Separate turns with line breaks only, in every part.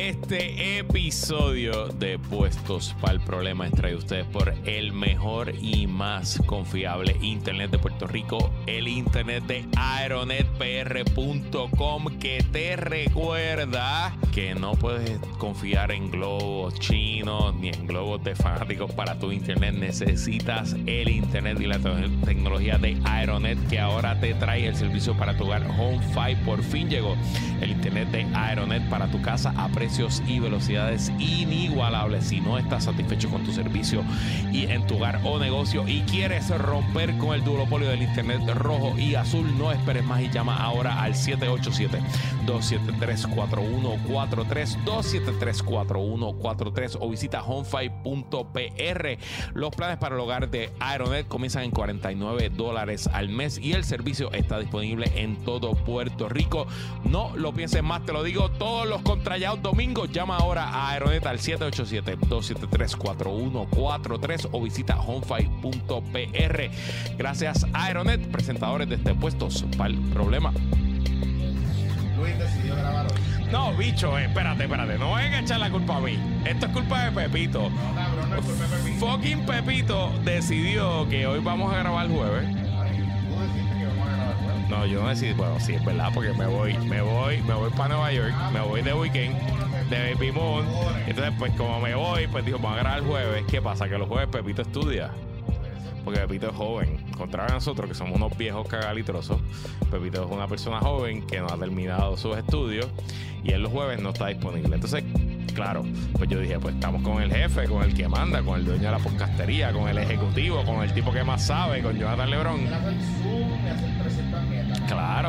Este episodio de Puestos para el Problema es traído ustedes por el mejor y más confiable Internet de Puerto Rico, el Internet de aeronetpr.com, que te recuerda que no puedes confiar en globos chinos ni en globos de fanáticos para tu Internet. Necesitas el Internet y la tecnología de Aeronet que ahora te trae el servicio para tu hogar HomeFi. Por fin llegó el Internet de Aeronet para tu casa a y velocidades inigualables. Si no estás satisfecho con tu servicio y en tu hogar o negocio y quieres romper con el duopolio del Internet rojo y azul, no esperes más y llama ahora al 787-273-4143, 273-4143 o visita homefi.pr. Los planes para el hogar de Aeronet comienzan en 49 dólares al mes y el servicio está disponible en todo Puerto Rico. No lo pienses más, te lo digo, todos los contrallados domingo. Llama ahora a Aeronet al 787-273-4143 o visita homefight.pr. Gracias Aeronet, presentadores de este puestos para el problema.
Luis decidió grabar hoy.
No, bicho, eh, espérate, espérate. No vayan a echar la culpa a mí. Esto es culpa de Pepito.
No, cabrón, no es culpa de Pepito.
Fucking Pepito decidió que hoy vamos a grabar el jueves. No, yo no decidí. Bueno, sí, es verdad, porque me voy, me voy, me voy para Nueva York, me voy de weekend, de Baby Moon. Entonces, pues como me voy, pues dijo, vamos a grabar el jueves. ¿Qué pasa? Que los jueves Pepito estudia. Porque Pepito es joven. Contrario a nosotros, que somos unos viejos cagalitrosos, Pepito es una persona joven que no ha terminado sus estudios y él los jueves no está disponible. Entonces, claro, pues yo dije, pues estamos con el jefe, con el que manda, con el dueño de la podcastería, con el ejecutivo, con el tipo que más sabe, con Jonathan Lebron.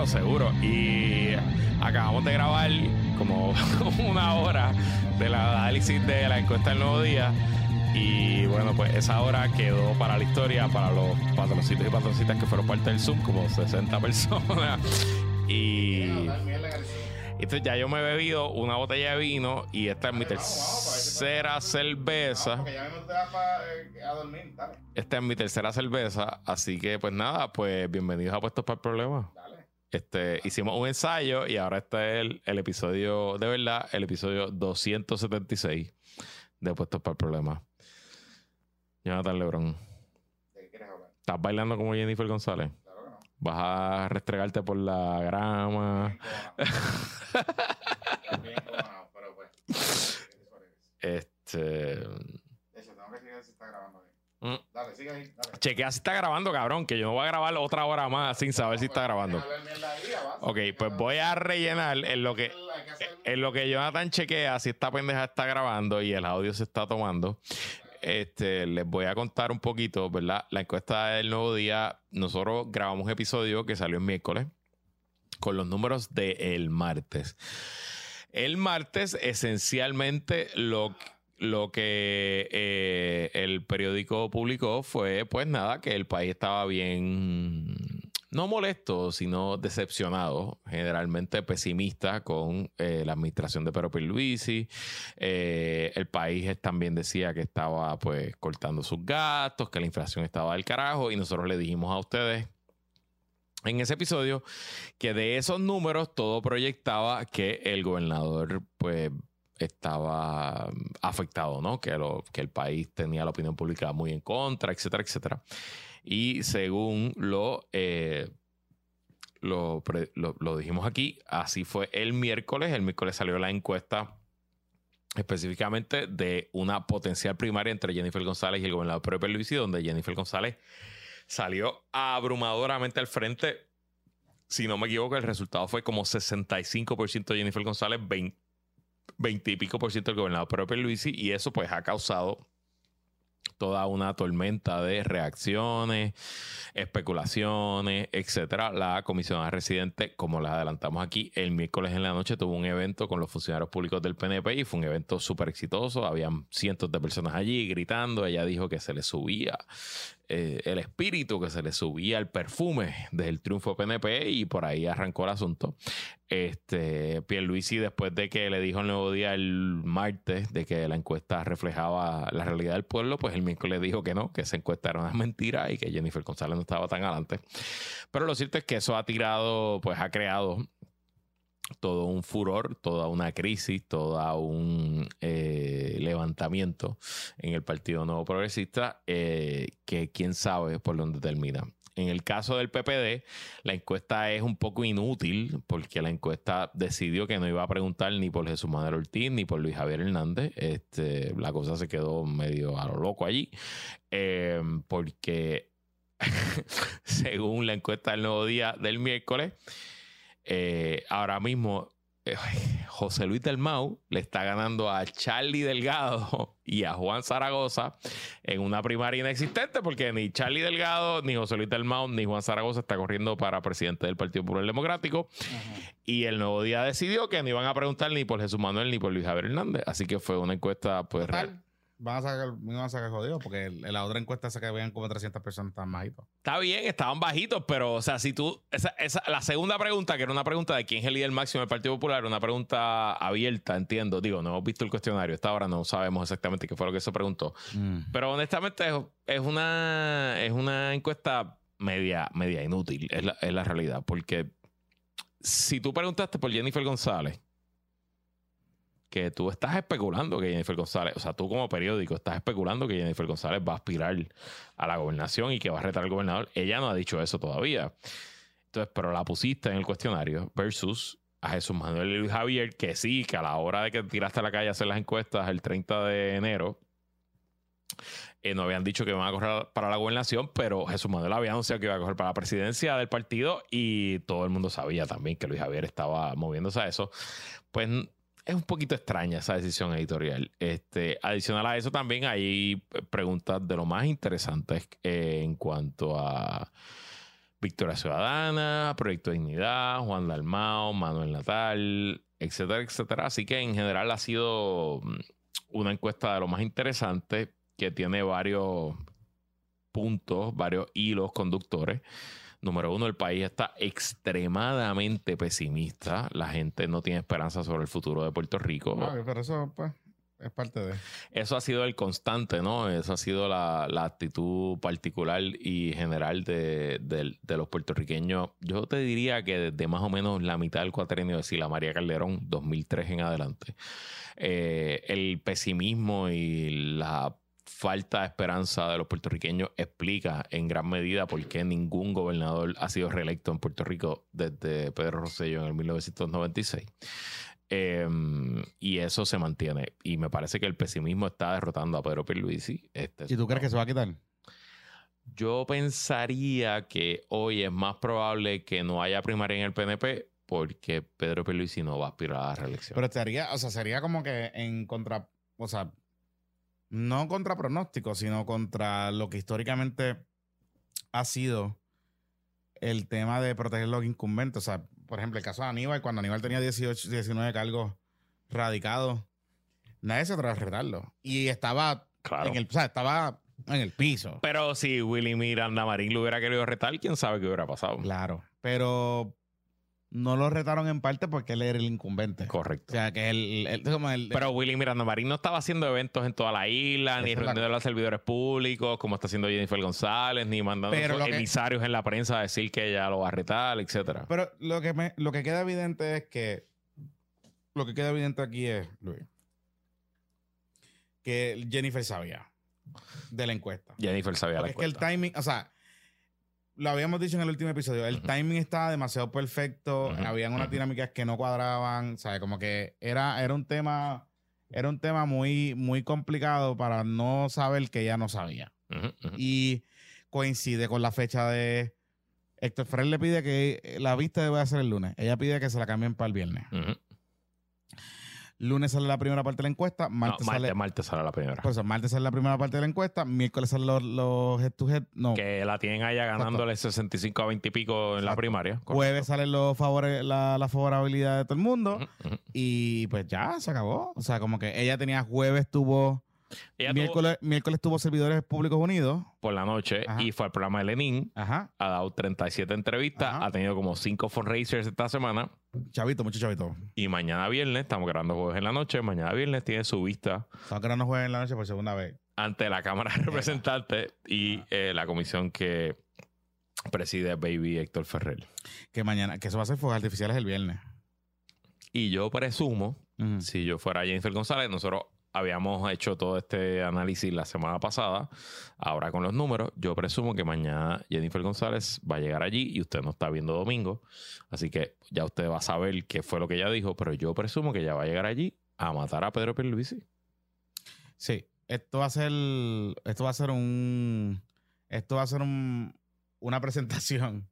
Claro, seguro. Y acabamos de grabar como una hora de la análisis de la encuesta del nuevo día. Y bueno, pues esa hora quedó para la historia, para los patrocitos y patrocitas que fueron parte del Zoom, como 60 personas. Y entonces ya yo me he bebido una botella de vino y esta es mi tercera cerveza.
Eh,
Esta es mi tercera cerveza, así que pues nada, pues bienvenidos a Puestos para el Problema. Este, hicimos un ensayo y ahora este es el, el episodio, de verdad, el episodio 276 de Puestos para el Problema. Jonathan Lebron,
¿De qué quieres hablar?
¿estás bailando como Jennifer González?
Claro que no.
¿Vas a restregarte por la grama?
Bien. Bien cojonado, pero pues.
Este.
De hecho, tengo que seguir si está grabando bien.
Mm,
Dale, sigue ahí. Dale.
Chequea si está grabando, cabrón, que yo no voy a grabar otra hora más sin saber si está grabando.
Ahí.
Ok, pues voy a rellenar en lo que,
que
en lo que Jonathan chequea si esta pendeja está grabando y el audio se está tomando. Este, les voy a contar un poquito, ¿verdad? La encuesta del nuevo día. Nosotros grabamos un episodio que salió el miércoles con los números del martes. El martes, esencialmente, lo, lo que eh, el periódico publicó fue, pues nada, que el país estaba bien, no molesto, sino decepcionado, generalmente pesimista con eh, la administración de Pedro Pierluisi. Eh, el país también decía que estaba, pues, cortando sus gastos, que la inflación estaba del carajo, y nosotros le dijimos a ustedes en ese episodio que de esos números todo proyectaba que el gobernador pues estaba mm, afectado, ¿no? Que, lo, que el país tenía la opinión pública muy en contra, etcétera, etcétera. Y según lo, eh, lo, lo dijimos aquí, así fue el miércoles. El miércoles salió la encuesta específicamente de una potencial primaria entre Jennifer González y el gobernador Pedro Pierluisi, donde Jennifer González salió abrumadoramente al frente. Si no me equivoco, el resultado fue como 65% Jennifer González, 20, 20 y pico por ciento el gobernador Pedro Pierluisi, y eso pues ha causado toda una tormenta de reacciones, especulaciones, etcétera. La comisionada residente, como les adelantamos aquí, el miércoles en la noche tuvo un evento con los funcionarios públicos del PNP y fue un evento súper exitoso. Habían cientos de personas allí gritando. Ella dijo que se le subía eh, el espíritu, que se le subía el perfume del triunfo PNP y por ahí arrancó el asunto. Este, Pierluisi, después de que le dijo el nuevo día el martes de que la encuesta reflejaba la realidad del pueblo, pues el miércoles dijo que no, que esa encuesta era una mentira y que Jennifer González no estaba tan adelante. Pero lo cierto es que eso ha tirado, pues ha creado todo un furor, toda una crisis, todo un eh, levantamiento en el Partido Nuevo Progresista, eh, que quién sabe por dónde termina. En el caso del PPD, la encuesta es un poco inútil porque la encuesta decidió que no iba a preguntar ni por Jesús Manuel Ortiz ni por Luis Javier Hernández. Este, la cosa se quedó medio a lo loco allí eh, porque según la encuesta del nuevo día del miércoles, eh, ahora mismo eh, José Luis del Mau le está ganando a Charlie Delgado y a Juan Zaragoza en una primaria inexistente porque ni Charlie Delgado, ni José Luis del Mau, ni Juan Zaragoza está corriendo para presidente del Partido Popular Democrático. Y el nuevo día decidió que no iban a preguntar ni por Jesús Manuel ni por Luis Javier Hernández. Así que fue una encuesta pues real.
Van a sacar, me van a sacar jodido porque en la otra encuesta se que vean como 300 personas tan bajitos.
Está bien, estaban bajitos, pero, o sea, si tú. Esa, esa- la segunda pregunta, que era una pregunta de quién es el líder máximo del Partido Popular, una pregunta abierta, entiendo. Digo, no hemos visto el cuestionario. Hasta ahora no sabemos exactamente qué fue lo que se preguntó. Pero honestamente, es, es una, es una encuesta media, media inútil, es la, es la realidad. Porque si tú preguntaste por Jennifer González, que tú estás especulando que Jennifer González, o sea, tú como periódico estás especulando que Jennifer González va a aspirar a la gobernación y que va a retar al gobernador. Ella no ha dicho eso todavía. Entonces, pero la pusiste en el cuestionario versus a Jesús Manuel y Luis Javier, que sí, que a la hora de que tiraste a la calle a hacer las encuestas el 30 de enero, eh, no habían dicho que iban a correr para la gobernación, pero Jesús Manuel había anunciado que iba a correr para la presidencia del partido y todo el mundo sabía también que Luis Javier estaba moviéndose a eso. Pues es un poquito extraña esa decisión editorial. Este, adicional a eso también hay preguntas de lo más interesantes eh, en cuanto a Victoria Ciudadana, Proyecto Dignidad, Juan Dalmao, Manuel Natal, etcétera, etcétera. Así que en general ha sido mm, una encuesta de lo más interesante que tiene varios puntos, varios hilos conductores. Número uno, el país está extremadamente pesimista. La gente no tiene esperanza sobre el futuro de Puerto Rico.
Ah, pero eso, pues, es parte de.
Eso ha sido el constante, ¿no? Eso ha sido la, la actitud particular y general de, de- de los puertorriqueños. Yo te diría que desde más o menos la mitad del cuatrenio de Sila María Calderón, 2003 en adelante, eh, el pesimismo y la falta de esperanza de los puertorriqueños explica en gran medida por qué ningún gobernador ha sido reelecto en Puerto Rico desde Pedro Rosselló en el 1996. Eh, y eso se mantiene. Y me parece que el pesimismo está derrotando a Pedro Pierluisi. Este,
¿Y tú crees que se va a quitar?
Yo pensaría que hoy es más probable que no haya primaria en el PNP porque Pedro Pierluisi no va a aspirar a la reelección.
Pero sería, o sea, sería como que en contra, o sea, no contra pronóstico, sino contra lo que históricamente ha sido el tema de proteger los incumbentes. O sea, por ejemplo, el caso de Aníbal, cuando Aníbal tenía 18, 19 cargos radicados, nadie se atreve a retarlo. Y estaba
claro.
en el, o sea, estaba en el piso.
Pero si Willy Miranda Marín lo hubiera querido retar, quién sabe qué hubiera pasado.
Claro. Pero no lo retaron en parte porque él era el incumbente. O
Correcto.
sea, que como el-
Pero Willy Miranda Marín no estaba haciendo eventos en toda la isla, ni reuniendo a los servidores públicos, como está haciendo Jennifer González, ni mandando
que-
emisarios en la prensa a decir que ella lo va a retar, etcétera.
Pero lo que, me- lo que queda evidente es que. Lo que queda evidente aquí es, Luis, que Jennifer sabía de la encuesta.
Jennifer sabía la
Porque es que el
encuesta.
timing, o sea, lo habíamos dicho en el último episodio, el timing estaba demasiado perfecto,
Ujú,
habían unas dinámicas que no cuadraban, ¿sabes? Como que era, era un tema, era un tema muy, muy complicado para no saber que ella no sabía. Y coincide con la fecha de Héctor Ferrer le pide que la vista debe ser el lunes. Ella pide que se la cambien para el viernes. Lunes sale la primera parte de la encuesta,
No,
martes,
martes,
sale,
martes sale la primera.
por eso, martes sale la primera parte de la encuesta, miércoles salen los, los head to head, no,
que la tienen allá ganándole 65 a 20 y pico en la
Exacto.
primaria.
jueves salen los favores, la, la favorabilidad de todo el mundo y pues ya se acabó. O sea, como que ella tenía jueves tuvo,
Ella tuvo
miércoles, miércoles tuvo servidores públicos unidos.
por la noche
Ajá.
y fue al programa de Lenin.
Ajá,
Ha dado 37 entrevistas,
Ajá.
ha tenido como 5 fundraisers esta semana.
Chavito, mucho chavito.
Y mañana viernes, estamos grabando jueves en la noche, mañana viernes tiene su vista
Estamos no jueves en la noche por segunda vez.
ante la Cámara de Representantes y eh, la comisión que preside Baby Héctor Ferrer.
Que mañana, que eso va a ser fuegos artificiales el viernes.
Y yo presumo, si yo fuera Jennifer González, nosotros habíamos hecho todo este análisis la semana pasada. Ahora con los números, yo presumo que mañana Jennifer González va a llegar allí y usted no está viendo domingo. Así que ya usted va a saber qué fue lo que ella dijo, pero yo presumo que ella va a llegar allí a matar a Pedro Pierluisi.
Sí, esto va a ser, esto va a ser un, esto va a ser un, una presentación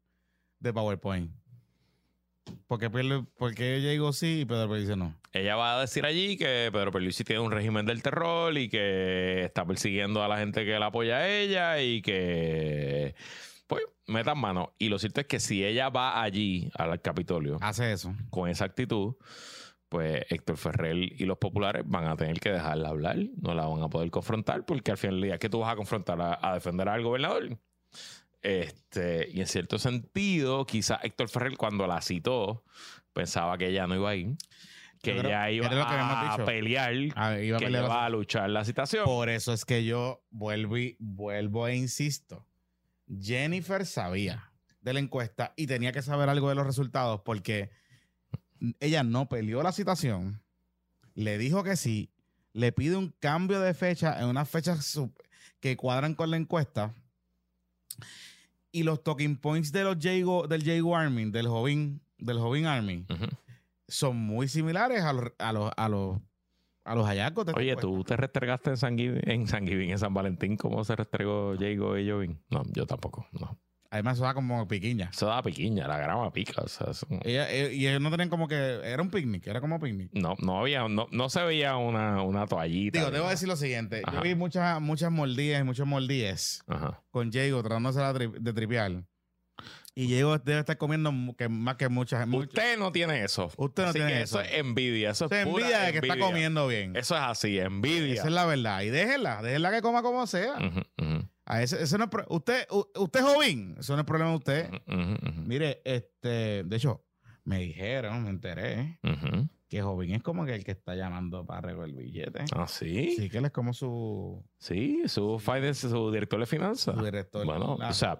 de PowerPoint. Porque, porque ella digo sí y Pedro dice no.
Ella va a decir allí que Pedro Pierluisi tiene un régimen del terror y que está persiguiendo a la gente que la apoya a ella y que pues metan mano. Y lo cierto es que si ella va allí al Capitolio
Hace eso.
con esa actitud, pues Héctor Ferrer y los populares van a tener que dejarla hablar, no la van a poder confrontar porque al final del día que tú vas a confrontar a, a defender al gobernador. Este, y en cierto sentido, quizás Héctor Ferrer cuando la citó pensaba que ella no iba a ir, que
creo-
ella iba
que habíamos
a pelear,
A ver, iba a pelear
va a luchar la citación.
Por eso es que yo vuelvo y vuelvo e insisto. Jennifer sabía de la encuesta y tenía que saber algo de los resultados porque ella no peleó la citación, le dijo que sí, le pide un cambio de fecha en unas fechas que cuadran con la encuesta y los talking points de los Jago, del Jago Army, del Joven, del Joven Army, son muy similares a los, a los, a los, a los hallazgos de esta
Oye. ¿tú te restregaste en San Giving, en San Giving, en San Valentín? ¿Cómo se restregó Jago y Jovin? No, yo tampoco, no.
Además, eso da como piquiña.
Eso da piquiña, la grama pica. O sea, eso-
Ella- eh, y ellos no tenían como que. Era un picnic, era como picnic.
no, no había, no, no se veía una, una toallita.
Digo, debo decir lo siguiente.
Ajá.
Yo vi muchas, muchas mordidas y muchos mordíes
Ajá.
con Diego tratándose de tripear. Y Diego debe estar comiendo que, más que muchas. muchas-
Usted no tiene eso.
Usted no
Así
tiene
que
eso.
es envidia. Eso es pura
envidia de que está comiendo bien.
Eso es así, envidia.
Esa es la verdad. Y déjenla, déjenla que coma como sea.
Ujú,
A ese, ese no es usted, usted es joven, eso no es problema de usted. Mire, este, de hecho, me dijeron, me enteré, que joven es como que el que está llamando para recoger el billete.
Ah, sí.
Sí, que él es como su,
Sí, su finance, su director de finanzas.
su director.
Bueno, o sea,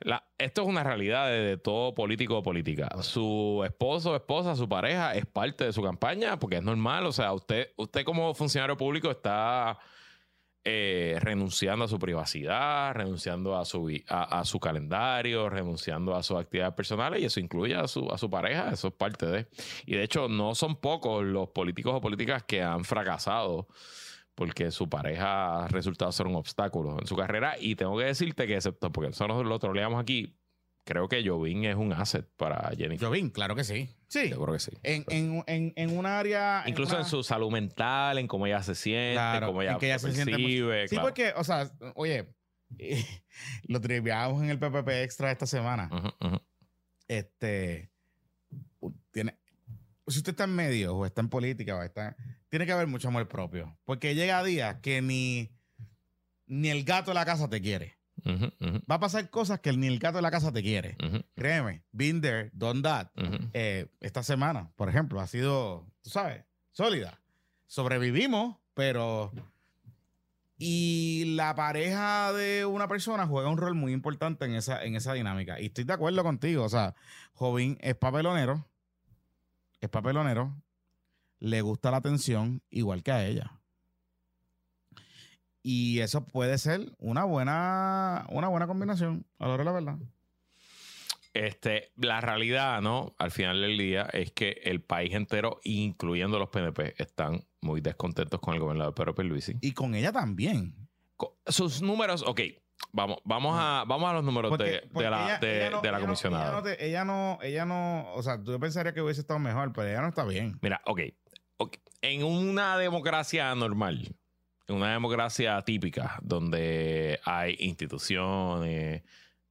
la- esto es una realidad de, de todo político o política. Su esposo o esposa, su pareja, es parte de su campaña porque es normal. O sea, usted, usted como funcionario público está eh, renunciando a su privacidad, renunciando a su, a su calendario, renunciando a sus actividades personales y eso incluye a su, a su pareja. Eso es parte de. Y de hecho, no son pocos los políticos o políticas que han fracasado porque su pareja ha resultado ser un obstáculo en su carrera. Y tengo que decirte que, excepto porque nosotros lo troleamos aquí, creo que Jovin es un asset para Jennifer.
Jovín, claro que sí. Sí.
Yo creo que sí.
En, en, en, en un área.
Incluso en
una-
su salud mental, en cómo ella se siente,
Claro,
cómo ella,
que ella se siente. Sí, porque, o sea, oye, lo triviamos en el PPP Extra esta semana. Este. Tiene. Si usted está en medio o está en política o está. Tiene que haber mucho amor propio. Porque llega días que ni. Ni el gato de la casa te quiere.
Ujú,
Va a pasar cosas que ni el gato de la casa te quiere.
ujú,
Créeme, been there, done that. Eh, esta semana, por ejemplo, ha sido, tú sabes, sólida. Sobrevivimos, pero... Y la pareja de una persona juega un rol muy importante en esa, en esa dinámica. Y estoy de acuerdo contigo. O sea, Jovín es papelonero. Es papelonero. Le gusta la atención igual que a ella. Y eso puede ser una buena, una buena combinación, a la hora de la verdad.
Este, la realidad, ¿no? Al final del día es que el país entero, incluyendo los PNP, están muy descontentos con el gobernador Pedro Pierluisi.
Y con ella también.
Sus números, ok, vamos, vamos a, vamos a los números
Porque-
de, de la,
ella-
de,
ella no-
de la
ella no-
comisionada.
ella, no ella no, ella no, o sea, tú pensarías que hubiese estado mejor, pero ella no está bien.
Mira, ok, ok. En una democracia normal, una democracia típica, donde hay instituciones,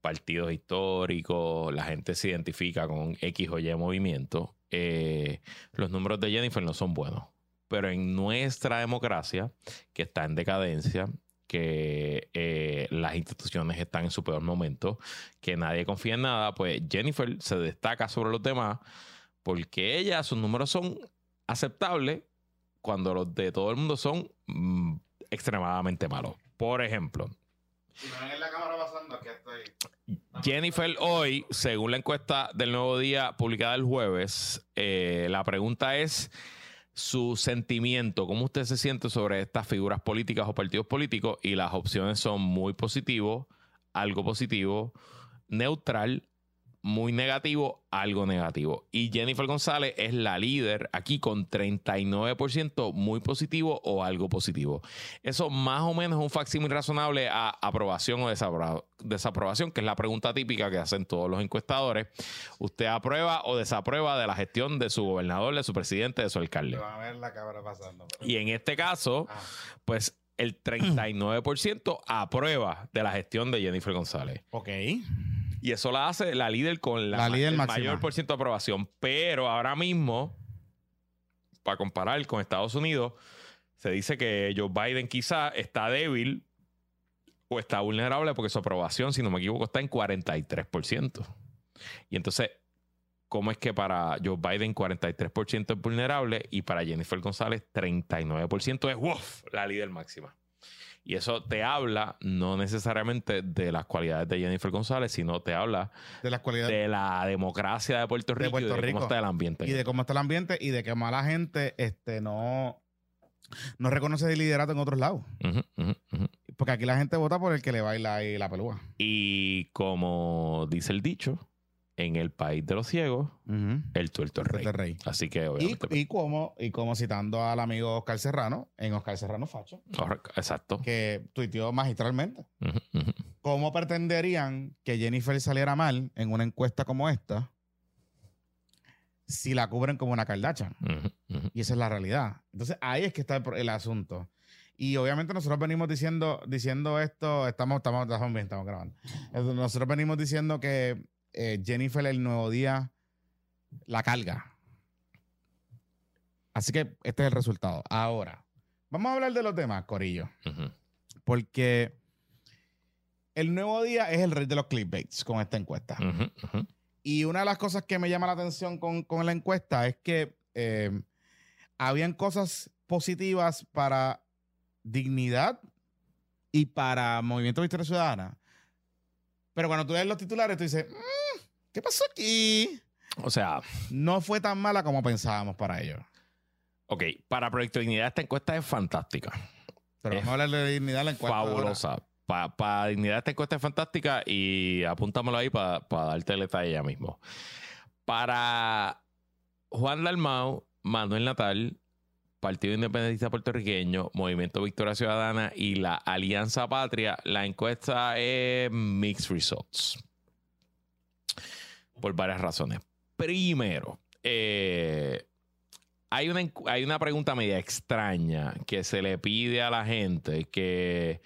partidos históricos, la gente se identifica con X o Y movimiento, eh, los números de Jennifer no son buenos. Pero en nuestra democracia, que está en decadencia, que eh, las instituciones están en su peor momento, que nadie confía en nada, pues Jennifer se destaca sobre los demás porque ella, sus números son aceptables cuando los de todo el mundo son mm, extremadamente malos. Por ejemplo,
Si me ven en la cámara pasando, aquí estoy.
Jennifer hoy, según la encuesta del Nuevo Día publicada el jueves, eh, la pregunta es su sentimiento, cómo usted se siente sobre estas figuras políticas o partidos políticos y las opciones son muy positivo, algo positivo, neutral, muy negativo, algo negativo. Y Jennifer González es la líder aquí con 39% muy positivo o algo positivo. Eso más o menos es un facsímil razonable a aprobación o desapro- desaprobación, que es la pregunta típica que hacen todos los encuestadores. ¿Usted aprueba o desaprueba de la gestión de su gobernador, de su presidente, de su alcalde?
Van a ver la cabra pasando. pero-
Y en este caso,
Ah.
pues el 39% aprueba de la gestión de Jennifer González.
Ok.
Y eso la hace la líder con la,
La líder
el
máxima.
mayor por ciento de aprobación. Pero ahora mismo, para comparar con Estados Unidos, se dice que Joe Biden quizá está débil o está vulnerable porque su aprobación, si no me equivoco, está en 43%. Y entonces, ¿cómo es que para Joe Biden 43% es vulnerable y para Jennifer González 39% es la líder máxima? Y eso te habla no necesariamente de las cualidades de Jennifer González, sino te habla
De las cualidades.
de la democracia de Puerto Rico
Puerto
y de
Rico.
cómo está el ambiente.
y de cómo está el ambiente y de que mala gente este, no, no reconoce el liderato en otros lados. Porque aquí la gente vota por el que le baila ahí la pelúa.
Y como dice el dicho, en el país de los ciegos, el tuerto es rey.
Rey.
Así que
Y,
obviamente... pues,
y como, y como citando al amigo Oscar Serrano, en Oscar Serrano Facho,
Exacto.
que tuiteó magistralmente. ¿Cómo pretenderían que Jennifer saliera mal en una encuesta como esta si la cubren como una Kardashian? Y esa es la realidad. Entonces ahí es que está el, el asunto. Y obviamente nosotros venimos diciendo, diciendo esto, estamos, estamos, estamos bien, estamos grabando. Nosotros venimos diciendo que eh, Jennifer el nuevo día la carga. Así que este es el resultado. Ahora, vamos a hablar de los demás, Corillo. Porque el nuevo día es el rey de los clickbaits con esta encuesta. Y una de las cosas que me llama la atención con, con la encuesta es que eh, habían cosas positivas para dignidad y para Movimiento Victoria Ciudadana. Pero cuando tú ves los titulares, tú dices, "Mm, ¿qué pasó aquí?
O sea,
No fue tan mala como pensábamos para ellos.
ok, para Proyecto Dignidad esta encuesta es fantástica.
Pero
Es
vamos a hablar de dignidad la encuesta.
fabulosa. Para Dignidad esta encuesta es fantástica y apúntamelo ahí para darte el detalle ya mismo. Para Juan Dalmau, Manuel Natal, Partido Independentista Puertorriqueño, Movimiento Victoria Ciudadana y la Alianza Patria, la encuesta es Mixed Results. Por varias razones. Primero, eh, hay, una, hay una pregunta media extraña que se le pide a la gente que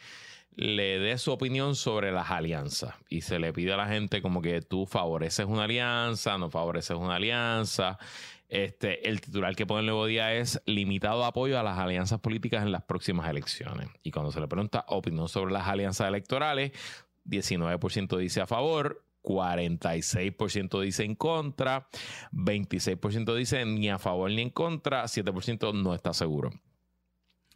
le dé su opinión sobre las alianzas. Y se le pide a la gente como que tú favoreces una alianza, no favoreces una alianza. Este, el titular que pone el nuevo día es limitado apoyo a las alianzas políticas en las próximas elecciones. Y cuando se le pregunta opinión sobre las alianzas electorales, 19% dice a favor, 46% dice en contra, 26% dice ni a favor ni en contra, 7% no está seguro.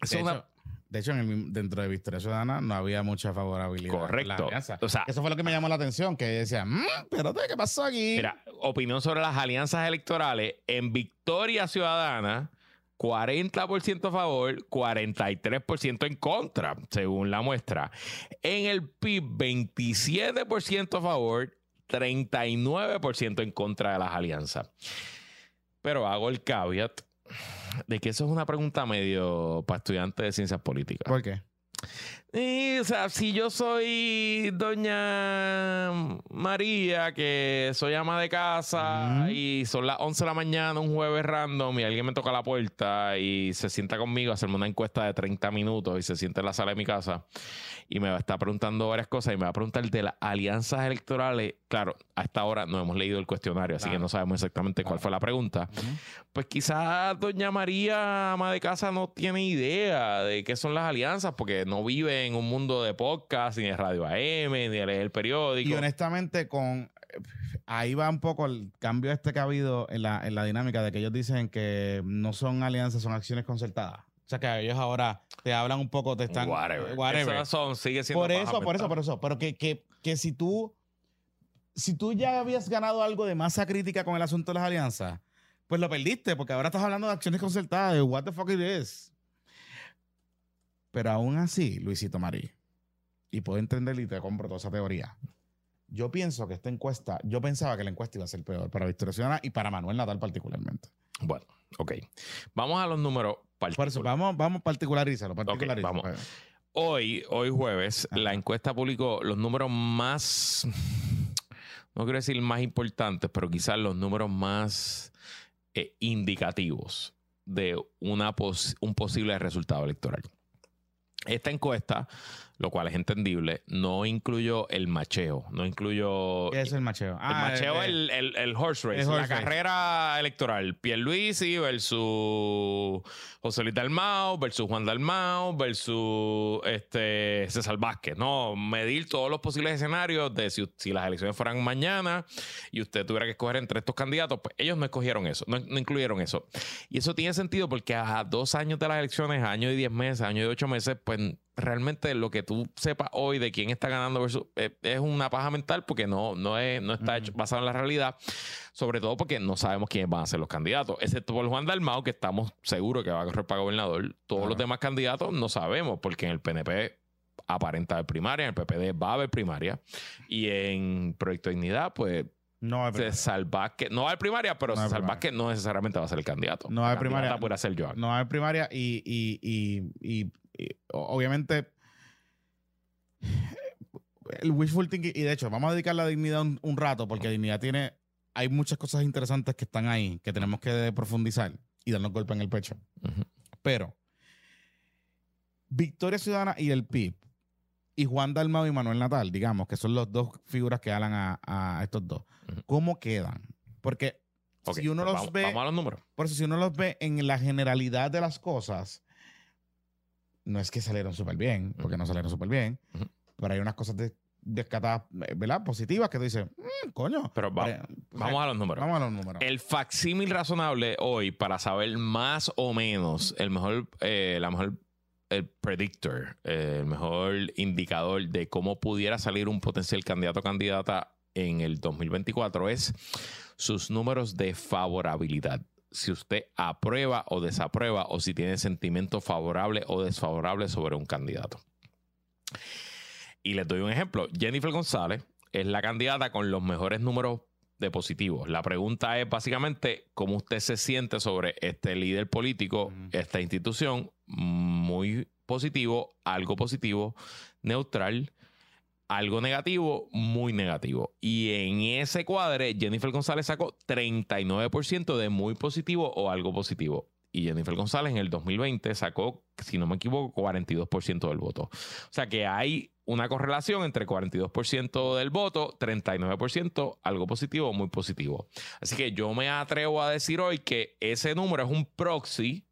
Es una-
de hecho, en el mismo- dentro de Victoria Ciudadana no había mucha favorabilidad. la
Correcto.
alianza.
O sea,
Eso fue lo que me llamó la atención, que decía, "Mm, espérate, ¿qué pasó aquí?
Mira, opinión sobre las alianzas electorales. En Victoria Ciudadana, 40% a favor, 43% en contra, según la muestra. En el PIB, 27% a favor, 39% en contra de las alianzas. Pero hago el caveat de que eso es una pregunta medio para estudiantes de ciencias políticas.
¿Por qué?
Y, o sea, si yo soy doña María, que soy ama de casa y son las 11 de la mañana, un jueves random, y alguien me toca la puerta y se sienta conmigo a hacerme una encuesta de 30 minutos y se sienta en la sala de mi casa y me va a estar preguntando varias cosas y me va a preguntar de las alianzas electorales. Claro, a esta hora no hemos leído el cuestionario, así
Claro.
que no sabemos exactamente cuál
Claro.
fue la pregunta. Pues quizás doña María, ama de casa, no tiene idea de qué son las alianzas porque no vive en un mundo de podcast, ni de radio AM, ni de leer el periódico.
Y honestamente, con ahí va un poco el cambio este que ha habido en la, en la dinámica de que ellos dicen que no son alianzas, son acciones concertadas. O sea que ellos ahora te hablan un poco, te están.
whatever.
whatever.
Son, sigue siendo
Por eso, por eso, por eso. Pero que, que, que si tú si tú ya habías ganado algo de masa crítica con el asunto de las alianzas, pues lo perdiste, porque ahora estás hablando de acciones concertadas, de what the fuck it is. Pero aún así, Luisito Marí, y puedo entender y te compro toda esa teoría. Yo pienso que esta encuesta, yo pensaba que la encuesta iba a ser peor para Victoria Ciudadana y para Manuel Natal particularmente.
Bueno, ok. Vamos a los números
Por eso, vamos, vamos particularízalo, particularízalo.
vamos. Hoy, hoy jueves,
Ajá.
la encuesta publicó los números más, no quiero decir más importantes, pero quizás los números más eh, indicativos de una pos- un posible resultado electoral. Esta encuesta, lo cual es entendible, no incluyó el macheo, no incluyó
¿Qué es el macheo?
el
Ah,
macheo,
eh,
el, el- el horse race,
horse
la
race.
carrera electoral. Pierluisi versus José Luis Dalmao versus Juan Dalmao versus este, César Vázquez. No, medir todos los posibles escenarios de si, si las elecciones fueran mañana y usted tuviera que escoger entre estos candidatos. Pues ellos no escogieron eso, no, no incluyeron eso. Y eso tiene sentido porque a dos años de las elecciones, año y diez meses, año y ocho meses, pues realmente lo que tú sepas hoy de quién está ganando versus, eh, es una paja mental porque no, no, es, no está hecho- basado en la realidad, sobre todo porque no sabemos quiénes van a ser los candidatos, excepto por Juan Dalmao, que estamos seguros que va a correr para gobernador. Todos los demás candidatos no sabemos, porque en el PNP aparenta haber primaria, en el PPD va a haber primaria, y en Proyecto Dignidad, pues
No hay primaria.
César Vázquez, no va a haber primaria, pero
No hay
César
primaria.
Vázquez no necesariamente va a ser el candidato.
No va a haber
La
primaria.
puede ser Joan.
No hay primaria y, y, y, y- obviamente el wishful thinking, y de hecho, vamos a dedicar la dignidad un, un rato, porque dignidad tiene, hay muchas cosas interesantes que están ahí, que tenemos que profundizar y darnos golpe en el pecho. Pero Victoria Ciudadana y el PIB y Juan Dalmau y Manuel Natal, digamos, que son los dos figuras que hablan a, a estos dos. ¿cómo quedan? Porque si uno
pues
los
vamos,
ve...
vamos a los números.
Por eso, si uno los ve en la generalidad de las cosas, no es que salieron súper bien, porque no salieron súper bien, pero hay unas cosas de- descatadas, eh, ¿verdad? Positivas que tú dices, "Mm, coño.
Pero va- vamos a los números.
Vamos a los números.
El facsímil razonable hoy para saber más o menos el mejor, eh, la mejor, el predictor, eh, el mejor indicador de cómo pudiera salir un potencial candidato o candidata en el 2024 es sus números de favorabilidad. Si usted aprueba o desaprueba o si tiene sentimiento favorable o desfavorable sobre un candidato. Y les doy un ejemplo. Jennifer González es la candidata con los mejores números de positivos. La pregunta es básicamente cómo usted se siente sobre este líder político, esta institución, muy positivo, algo positivo, neutral, algo negativo, muy negativo. Y en ese cuadre, Jennifer González sacó 39% de muy positivo o algo positivo. Y Jennifer González en el 2020 sacó, si no me equivoco, 42% del voto. O sea que hay una correlación entre 42% del voto, 39% algo positivo o muy positivo. Así que yo me atrevo a decir hoy que ese número es un proxy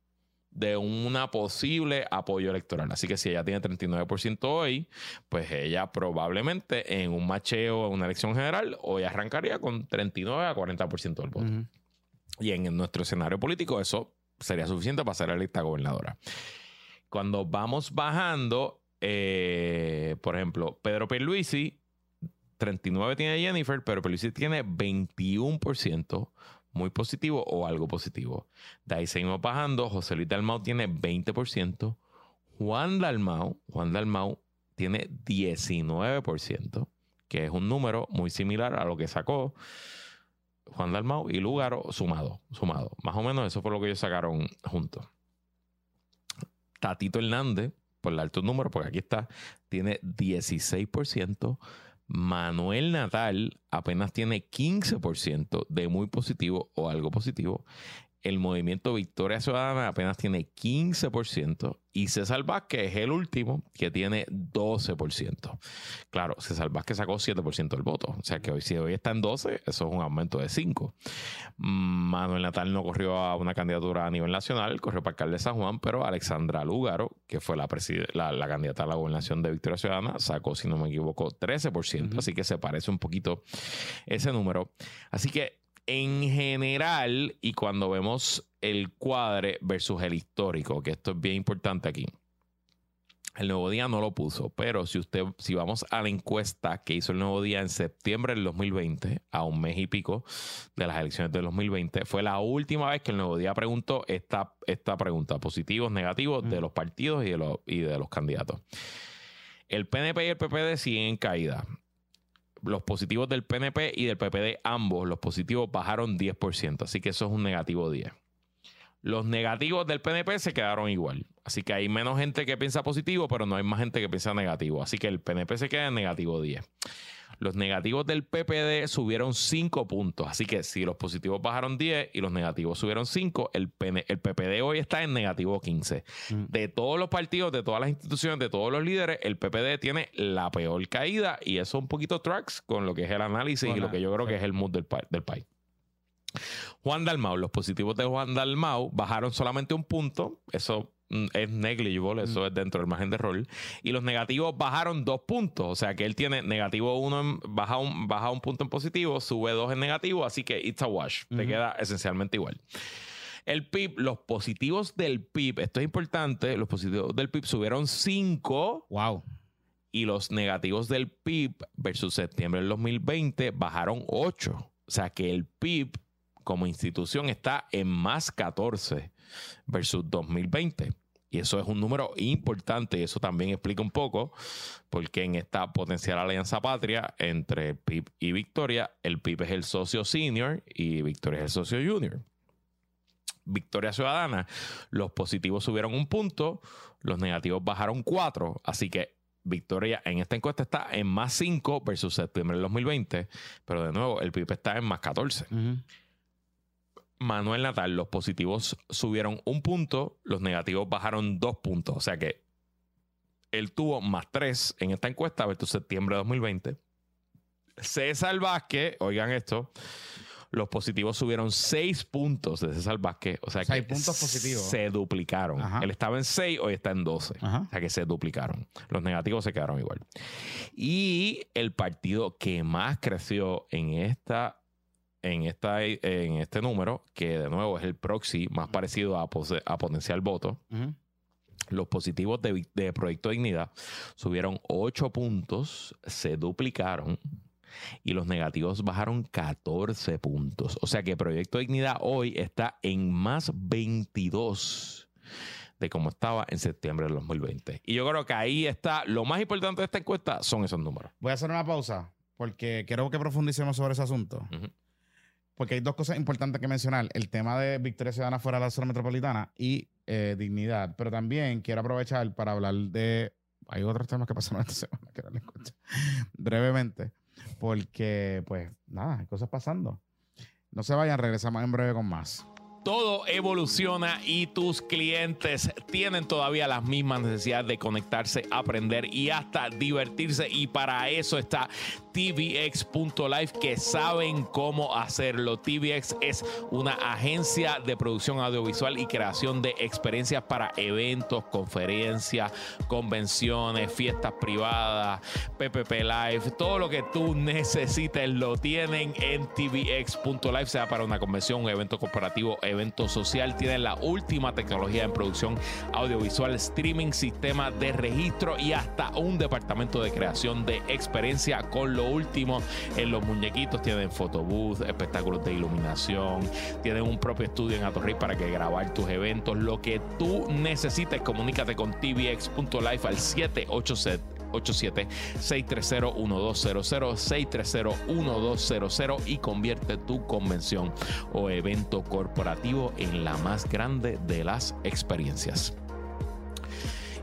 de una posible apoyo electoral. Así que si ella tiene 39% hoy, pues ella probablemente en un macheo, en una elección general, hoy arrancaría con 39 a 40% del voto. Y en nuestro escenario político eso sería suficiente para ser electa gobernadora. Cuando vamos bajando, eh, por ejemplo, Pedro Pierluisi, 39 tiene Jennifer, pero Pierluisi tiene 21% muy positivo o algo positivo. De ahí seguimos bajando, José Luis Dalmau tiene 20%, Juan Dalmau, Juan Dalmau tiene 19%, que es un número muy similar a lo que sacó Juan Dalmau y Lugaro sumado, sumado. Más o menos eso fue lo que ellos sacaron juntos. Tatito Hernández, por el alto número, porque aquí está, tiene 16%. Manuel Natal apenas tiene 15% de muy positivo o algo positivo. El movimiento Victoria Ciudadana apenas tiene 15% y César Vázquez es el último que tiene 12%. Claro, César Vázquez sacó 7% del voto. O sea que hoy, si hoy está en 12, eso es un aumento de 5. Manuel Natal no corrió a una candidatura a nivel nacional, corrió para alcalde de San Juan, pero Alexandra Lúgaro, que fue la, preside- la, la candidata a la gobernación de Victoria Ciudadana, sacó, si no me equivoco, 13%.
Ujú.
Así que se parece un poquito ese número. Así que en general, y cuando vemos el cuadre versus el histórico, que esto es bien importante aquí, El Nuevo Día no lo puso, pero si usted, si vamos a la encuesta que hizo el Nuevo Día en septiembre del 2020, a un mes y pico de las elecciones del 2020, fue la última vez que el Nuevo Día preguntó esta, esta pregunta, positivos, negativos, de
Mm.
los partidos y de los, y de los candidatos. El PNP y el PPD siguen en caída. Los positivos del PNP y del PPD, ambos, los positivos bajaron 10%, así que eso es un negativo 10. Los negativos del PNP se quedaron igual. Así que hay menos gente que piensa positivo, pero no hay más gente que piensa negativo. Así que el PNP se queda en negativo 10. Los negativos del PPD subieron 5 puntos. Así que si los positivos bajaron 10 y los negativos subieron 5, el, PN el PPD hoy está en negativo 15.
Mm.
De todos los partidos, de todas las instituciones, de todos los líderes, el PPD tiene la peor caída y eso un poquito tracks con lo que es el análisis y lo que yo creo
sí.
que es el mood del, pa- del país. Juan Dalmau, los positivos de Juan Dalmau bajaron solamente un punto. Eso es negligible, eso es dentro del margen de error. Y los negativos bajaron dos puntos. O sea que él tiene negativo uno, en- baja, un, baja un punto en positivo, sube dos en negativo. Así que it's a wash. Te queda esencialmente igual. El PIB, los positivos del PIB, esto es importante, los positivos del PIB subieron 5
Wow.
y los negativos del PIB versus septiembre del 2020 bajaron 8. O sea que el PIB como institución está en más 14 versus 2020. Y eso es un número importante y eso también explica un poco porque en esta potencial alianza patria entre PIB y Victoria, el PIB es el socio senior y Victoria es el socio junior. Victoria Ciudadana, los positivos subieron un punto, los negativos bajaron cuatro, así que Victoria en esta encuesta está en más 5 versus septiembre del 2020, pero de nuevo el PIB está en más 14.
Ujú.
Manuel Natal, los positivos subieron un punto, los negativos bajaron dos puntos, o sea que él tuvo más 3 en esta encuesta versus septiembre de 2020. César Vázquez, oigan esto, los positivos subieron 6 puntos de César Vázquez, o sea que
Seis puntos positivos.
se duplicaron.
Ajá.
Él estaba en 6, hoy está en 12.
Ajá.
O sea que se duplicaron. Los negativos se quedaron igual. Y el partido que más creció en esta, en esta, en este número, que de nuevo es el proxy más parecido a, pose- a potencial voto, los positivos de, de Proyecto Dignidad subieron 8 puntos, se duplicaron. Y los negativos bajaron 14 puntos. O sea que Proyecto Dignidad hoy está en más 22 de cómo estaba en septiembre del 2020. Y yo creo que ahí está, lo más importante de esta encuesta son esos números.
Voy a hacer una pausa porque quiero que profundicemos sobre ese asunto.
Ujú.
Porque hay dos cosas importantes que mencionar. El tema de Victoria Ciudadana fuera de la zona metropolitana y eh, dignidad. Pero también quiero aprovechar para hablar de... Hay otros temas que pasaron esta semana que no escuché. Brevemente. Porque, pues, nada, hay cosas pasando. No se vayan, regresamos en breve con más.
Todo evoluciona y tus clientes tienen todavía las mismas necesidades de conectarse, aprender y hasta divertirse. Y para eso está tvx.live que saben cómo hacerlo. TVX es una agencia de producción audiovisual y creación de experiencias para eventos, conferencias, convenciones, fiestas privadas, PPP Live. Todo lo que tú necesites lo tienen en tvx.live, sea para una convención, un evento corporativo, evento social. Tienen la última tecnología en producción audiovisual, streaming, sistema de registro y hasta un departamento de creación de experiencia con lo último en los muñequitos. Tienen photobooth, espectáculos de iluminación, tienen un propio estudio en Atorrey para que grabar tus eventos. Lo que tú necesites, comunícate con tvx.live al 787 87-630-1200, 630-1200 y convierte tu convención o evento corporativo en la más grande de las experiencias.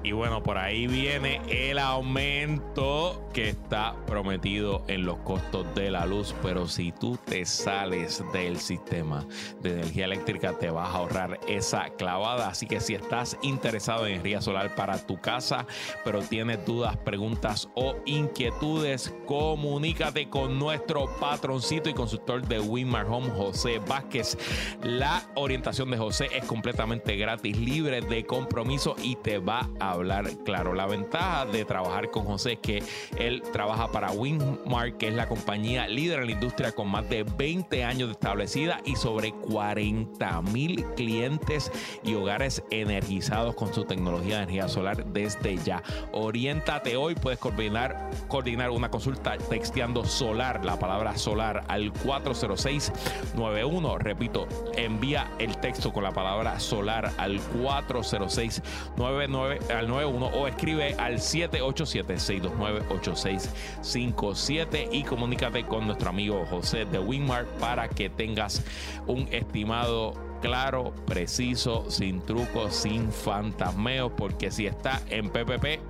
Y bueno, por ahí viene el aumento que está prometido en los costos de la luz. Pero si tú te sales del sistema de energía eléctrica, te vas a ahorrar esa clavada. Así que si estás interesado en energía solar para tu casa, pero tienes dudas, preguntas o inquietudes, comunícate con nuestro patroncito y consultor de Winmar Home, José Vázquez. La orientación de José es completamente gratis, libre de compromiso y te va a hablar claro. La ventaja de trabajar con José es que él trabaja para Winmark, que es la compañía líder en la industria con más de 20 años de establecida y sobre 40 mil clientes y hogares energizados con su tecnología de energía solar desde ya. Oriéntate hoy, puedes coordinar, coordinar una consulta texteando solar, la palabra solar al 40691. Repito, envía el texto con la palabra solar al 40699 al 91 o escribe al 787-629-8657 y comunícate con nuestro amigo José de Winmark para que tengas un estimado claro, preciso, sin trucos, sin fantasmeos, porque si está en PPP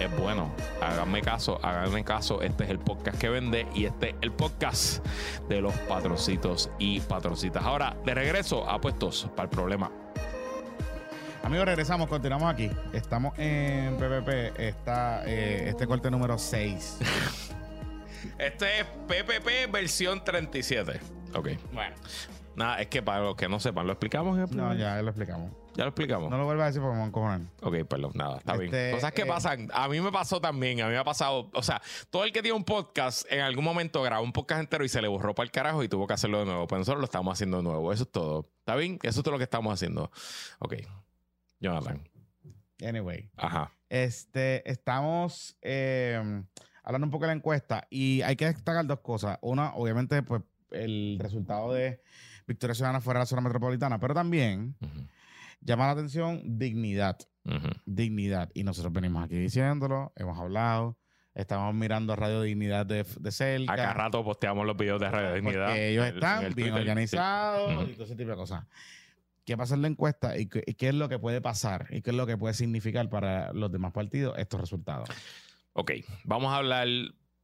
es bueno. Háganme caso, háganme caso. Este es el podcast que vende y este es el podcast de los patroncitos y patroncitas. Ahora, de regreso a puestos para el problema.
Amigos, regresamos, continuamos aquí. Estamos en PPP, está eh, este corte número 6.
Este es PPP versión 37. Ok.
Bueno.
Nada, es que para los que no sepan, ¿lo explicamos? en el
No, ya lo explicamos.
¿Ya lo explicamos?
No lo vuelvas a decir porque me van a encojonar.
Ok, perdón, nada, está bien.
Este,
Cosas que
eh,
pasan. A mí me pasó también, a mí me ha pasado. O sea, todo el que tiene un podcast, en algún momento grabó un podcast entero y se le borró para el carajo y tuvo que hacerlo de nuevo. Pues nosotros lo estamos haciendo de nuevo. Eso es todo. ¿Está bien? Eso es todo lo que estamos haciendo. Ok. Jonathan.
Anyway.
Ajá.
Este, estamos eh, hablando un poco de la encuesta y hay que destacar dos cosas. Una, obviamente, pues el resultado de Victoria Ciudadana fuera de la zona metropolitana, pero también llama la atención dignidad. Dignidad. Y nosotros venimos aquí diciéndolo, hemos hablado, estamos mirando a Radio Dignidad de, de cerca.
Acá rato posteamos los videos de Radio Dignidad.
Porque ellos
el-
están
el
bien
Twitter,
organizados
sí.
Y todo ese tipo de cosas. ¿Qué pasa en la encuesta y qué, y qué es lo que puede pasar y qué es lo que puede significar para los demás partidos estos resultados?
Ok, vamos a hablar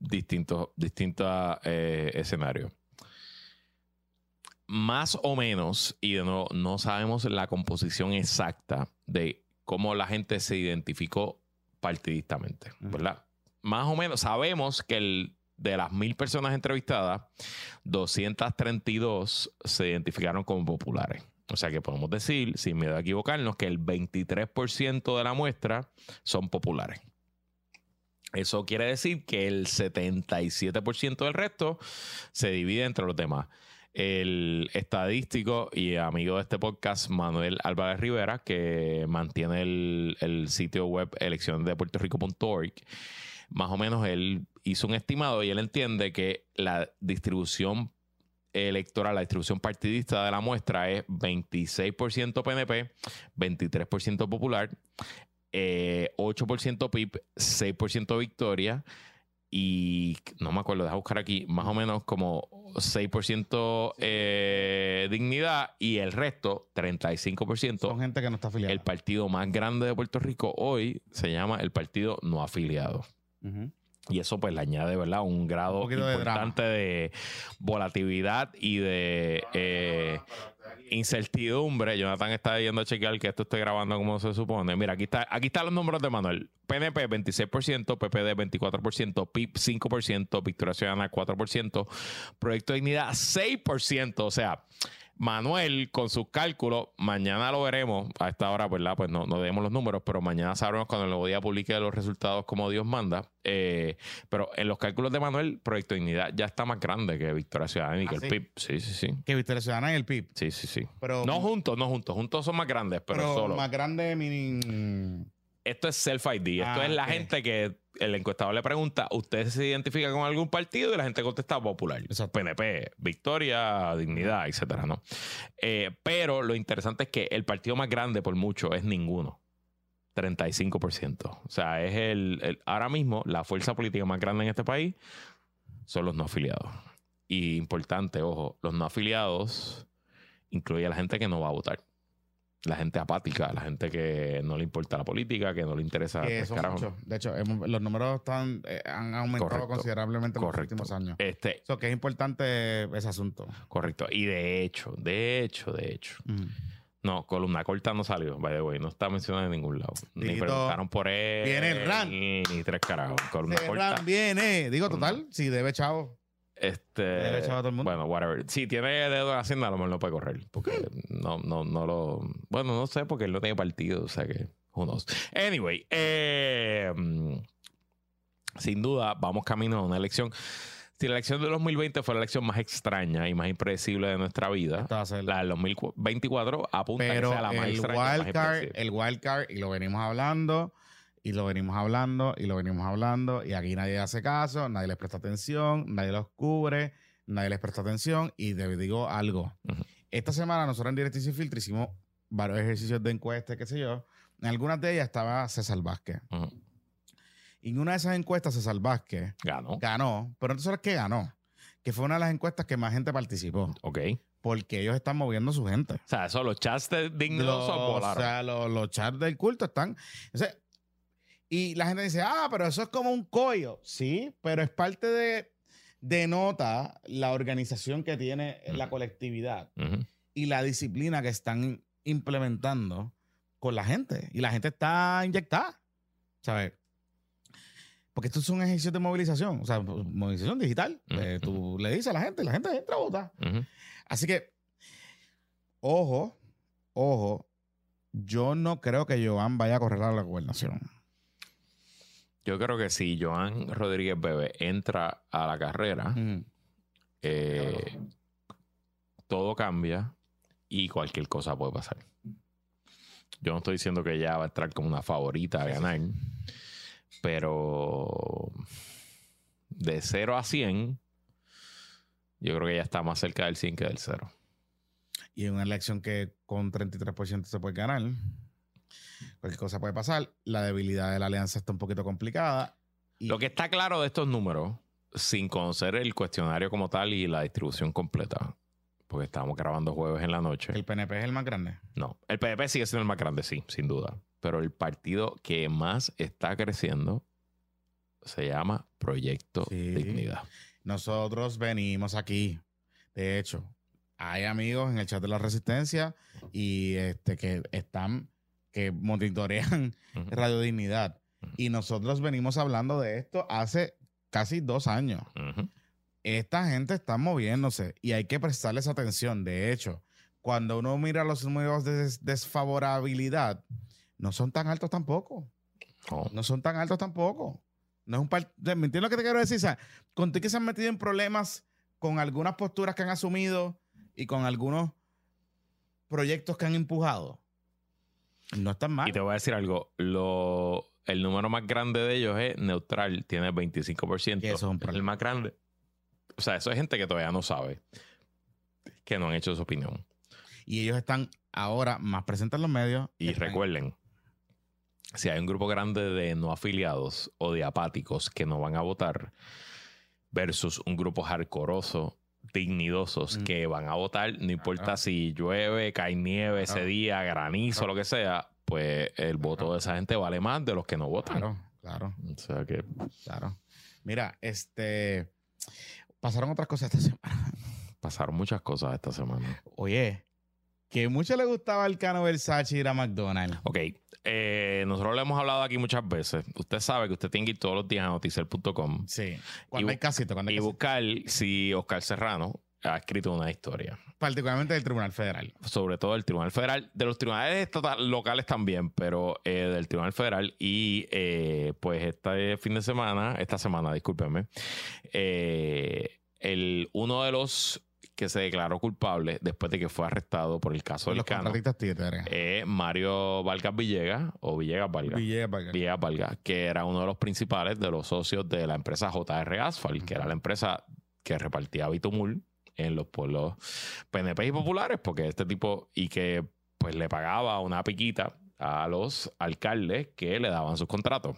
distintos, distintos eh, escenarios. Más o menos, y de nuevo, no sabemos la composición exacta de cómo la gente se identificó partidistamente,
Ujú.
¿verdad? Más o menos sabemos que el, de las mil personas entrevistadas, 232 se identificaron como populares. O sea que podemos decir, sin miedo a equivocarnos, que el 23% de la muestra son populares. Eso quiere decir que el 77% del resto se divide entre los demás. El estadístico y amigo de este podcast, Manuel Álvarez Rivera, que mantiene el, el sitio web eleccionesdepuertorico.org, más o menos él hizo un estimado y él entiende que la distribución electoral, la distribución partidista de la muestra es 26% PNP, 23% popular, eh, 8% PIB, 6% Victoria y no me acuerdo, deja buscar aquí, más o menos como 6% eh, Dignidad y el resto, 35%.
Son gente que no está afiliada.
El partido más grande de Puerto Rico hoy se llama el Partido No Afiliado. Y eso pues le añade, ¿verdad? Un grado
Un de
importante de, volatilidad y de eh, incertidumbre. Jonathan está yendo a chequear que esto esté grabando como se supone. Mira, aquí está, aquí están los números de Manuel. PNP 26%, PPD 24%, PIB 5%, Victoria Ciudadana 4%, Proyecto de Dignidad 6%. O sea, Manuel, con sus cálculos, mañana lo veremos. A esta hora, ¿verdad? Pues no, no demos los números, pero mañana sabremos cuando el nuevo día publique los resultados como Dios manda. Eh, pero en los cálculos de Manuel, Proyecto Dignidad ya está más grande que Victoria Ciudadana y que
¿Ah,
el
sí?
PIB. Sí, sí, sí.
Que Victoria Ciudadana y el PIB.
Sí, sí, sí.
Pero,
No juntos, no juntos. Juntos son más grandes, pero,
pero
solo.
más grande, meaning.
Esto es self-ID. Esto
Ah,
es la gente que el encuestador le pregunta, ¿usted se identifica con algún partido? Y la gente contesta popular.
Exacto.
PNP, Victoria, Dignidad, etcétera, ¿no? Eh, pero lo interesante es que el partido más grande por mucho es ninguno. 35%. O sea, es el, el- ahora mismo la fuerza política más grande en este país son los no afiliados. Y importante, ojo, los no afiliados incluye a la gente que no va a votar. La gente apática, la gente que no le importa la política, que no le interesa.
que muchos. De hecho, hemos- los números están, eh, han aumentado
Correcto.
considerablemente en los últimos años.
Este,
Eso que es importante ese asunto.
correcto. Y de hecho, de hecho, de hecho. No, columna corta no salió, by the way. No está mencionada en ningún lado. Ni preguntaron por él.
viene el rant.
Ni, ni tres carajos. Columna corta.
Serran viene. Digo, total, si debe, chavo.
Este.
Debe echar a todo el mundo.
Bueno, whatever. Si tiene dedo en Hacienda, a lo mejor no puede correr. Porque no, no, no lo. Bueno, no sé, porque él no tiene partido. O sea que. Who knows? Anyway, eh, sin duda, vamos camino a una elección. Si la elección de 2020 fue la elección más extraña y más impredecible de nuestra vida, la del 2024 apunta a que
Pero
sea la más
el
extraña
wild card, el wild card, y lo venimos hablando, y lo venimos hablando, y lo venimos hablando, y aquí nadie hace caso, nadie les presta atención, nadie los cubre, nadie les presta atención, y te digo algo.
Ujú.
Esta semana nosotros en Directriz y Filtro hicimos varios ejercicios de encuesta, qué sé yo. En algunas de ellas estaba César Vázquez.
Ujú.
Y en una de esas encuestas, César Vázquez
Ganó.
ganó, pero entonces ¿qué ganó? Que fue una de las encuestas que más gente participó,
Ok.
porque ellos están moviendo su gente.
O sea, eso los chats de
Los, o sea, los, los chats del culto están. o sea, y la gente dice, ah, pero eso es como un collo. Sí, pero es parte de. Denota la organización que tiene la colectividad y la disciplina que están implementando con la gente. Y la gente está inyectada. ¿Sabes? Porque esto es un ejercicio de movilización, o sea, movilización digital. Eh, tú le dices a la gente, la gente entra a votar. Así que, ojo, ojo, yo no creo que Joan vaya a correr a la gobernación.
Yo creo que si Joan Rodríguez Bebe entra a la carrera, eh, todo cambia y cualquier cosa puede pasar. Yo no estoy diciendo que ella va a entrar como una favorita a ganar, pero de 0 a 100, yo creo que ella está más cerca del 100 que del 0.
Y en una elección que con 33% se puede ganar, cualquier cosa puede pasar. La debilidad de la alianza está un poquito complicada. Y
Lo que está claro de estos números, sin conocer el cuestionario como tal y la distribución completa, porque estamos grabando jueves en la noche.
el PNP es el más grande.
No, el PDP sigue siendo el más grande, sí, sin duda. Pero el partido que más está creciendo se llama Proyecto
Sí.
Dignidad.
Nosotros venimos aquí. De hecho, hay amigos en el chat de la Resistencia y este que están, que monitorean
Ujú.
Radio Dignidad. Y nosotros venimos hablando de esto hace casi dos años. Esta gente está moviéndose y hay que prestarles atención. De hecho, cuando uno mira los números de des- desfavorabilidad, no son tan altos tampoco.
No.
No son tan altos tampoco. No es un par- ¿Me entiendes lo que te quiero decir? O sea, con ti que se han metido en problemas con algunas posturas que han asumido y con algunos proyectos que han empujado, no están mal.
Y te voy a decir algo. Lo, el número más grande de ellos es neutral, tiene 25%.
Que eso es un problema.
El más grande. O sea, eso es gente que todavía no sabe, que no han hecho su opinión.
Y ellos están ahora más presentes en los medios.
Y
Están-
recuerden, si hay un grupo grande de no afiliados o de apáticos que no van a votar versus un grupo hardcoreoso, dignidosos
Mm.
que van a votar, no importa si llueve, cae nieve ese día, granizo, lo que sea, pues el voto de esa gente vale más de los que no votan.
Claro, claro,
O sea que
claro. Mira, este. Pasaron otras cosas esta semana.
pasaron muchas cosas esta semana.
Oye, que mucho le gustaba al Cano Versace ir a McDonald's.
Ok, eh, nosotros le hemos hablado aquí muchas veces. Usted sabe que usted tiene que ir todos los días a noticiel.com
Sí. Cuando
Y
hay casito, cuando hay
y
casito.
buscar si Oscar Serrano ha escrito una historia.
Particularmente del Tribunal Federal.
Sobre todo del Tribunal Federal, de los tribunales estata- locales también, pero eh, del Tribunal Federal. Y eh, pues este fin de semana, esta semana, discúlpenme, eh, el, uno de los que se declaró culpable después de que fue arrestado por el caso del
los
Cano
contratistas títeres.
es Mario Vargas Villegas o Villegas Vargas.
Villegas, Vargas.
Villegas Vargas, que era uno de los principales de los socios de la empresa JR Asphalt, que era la empresa que repartía bitumul en los pueblos PNP y populares, porque este tipo, y que pues le pagaba una piquita a los alcaldes que le daban sus contratos.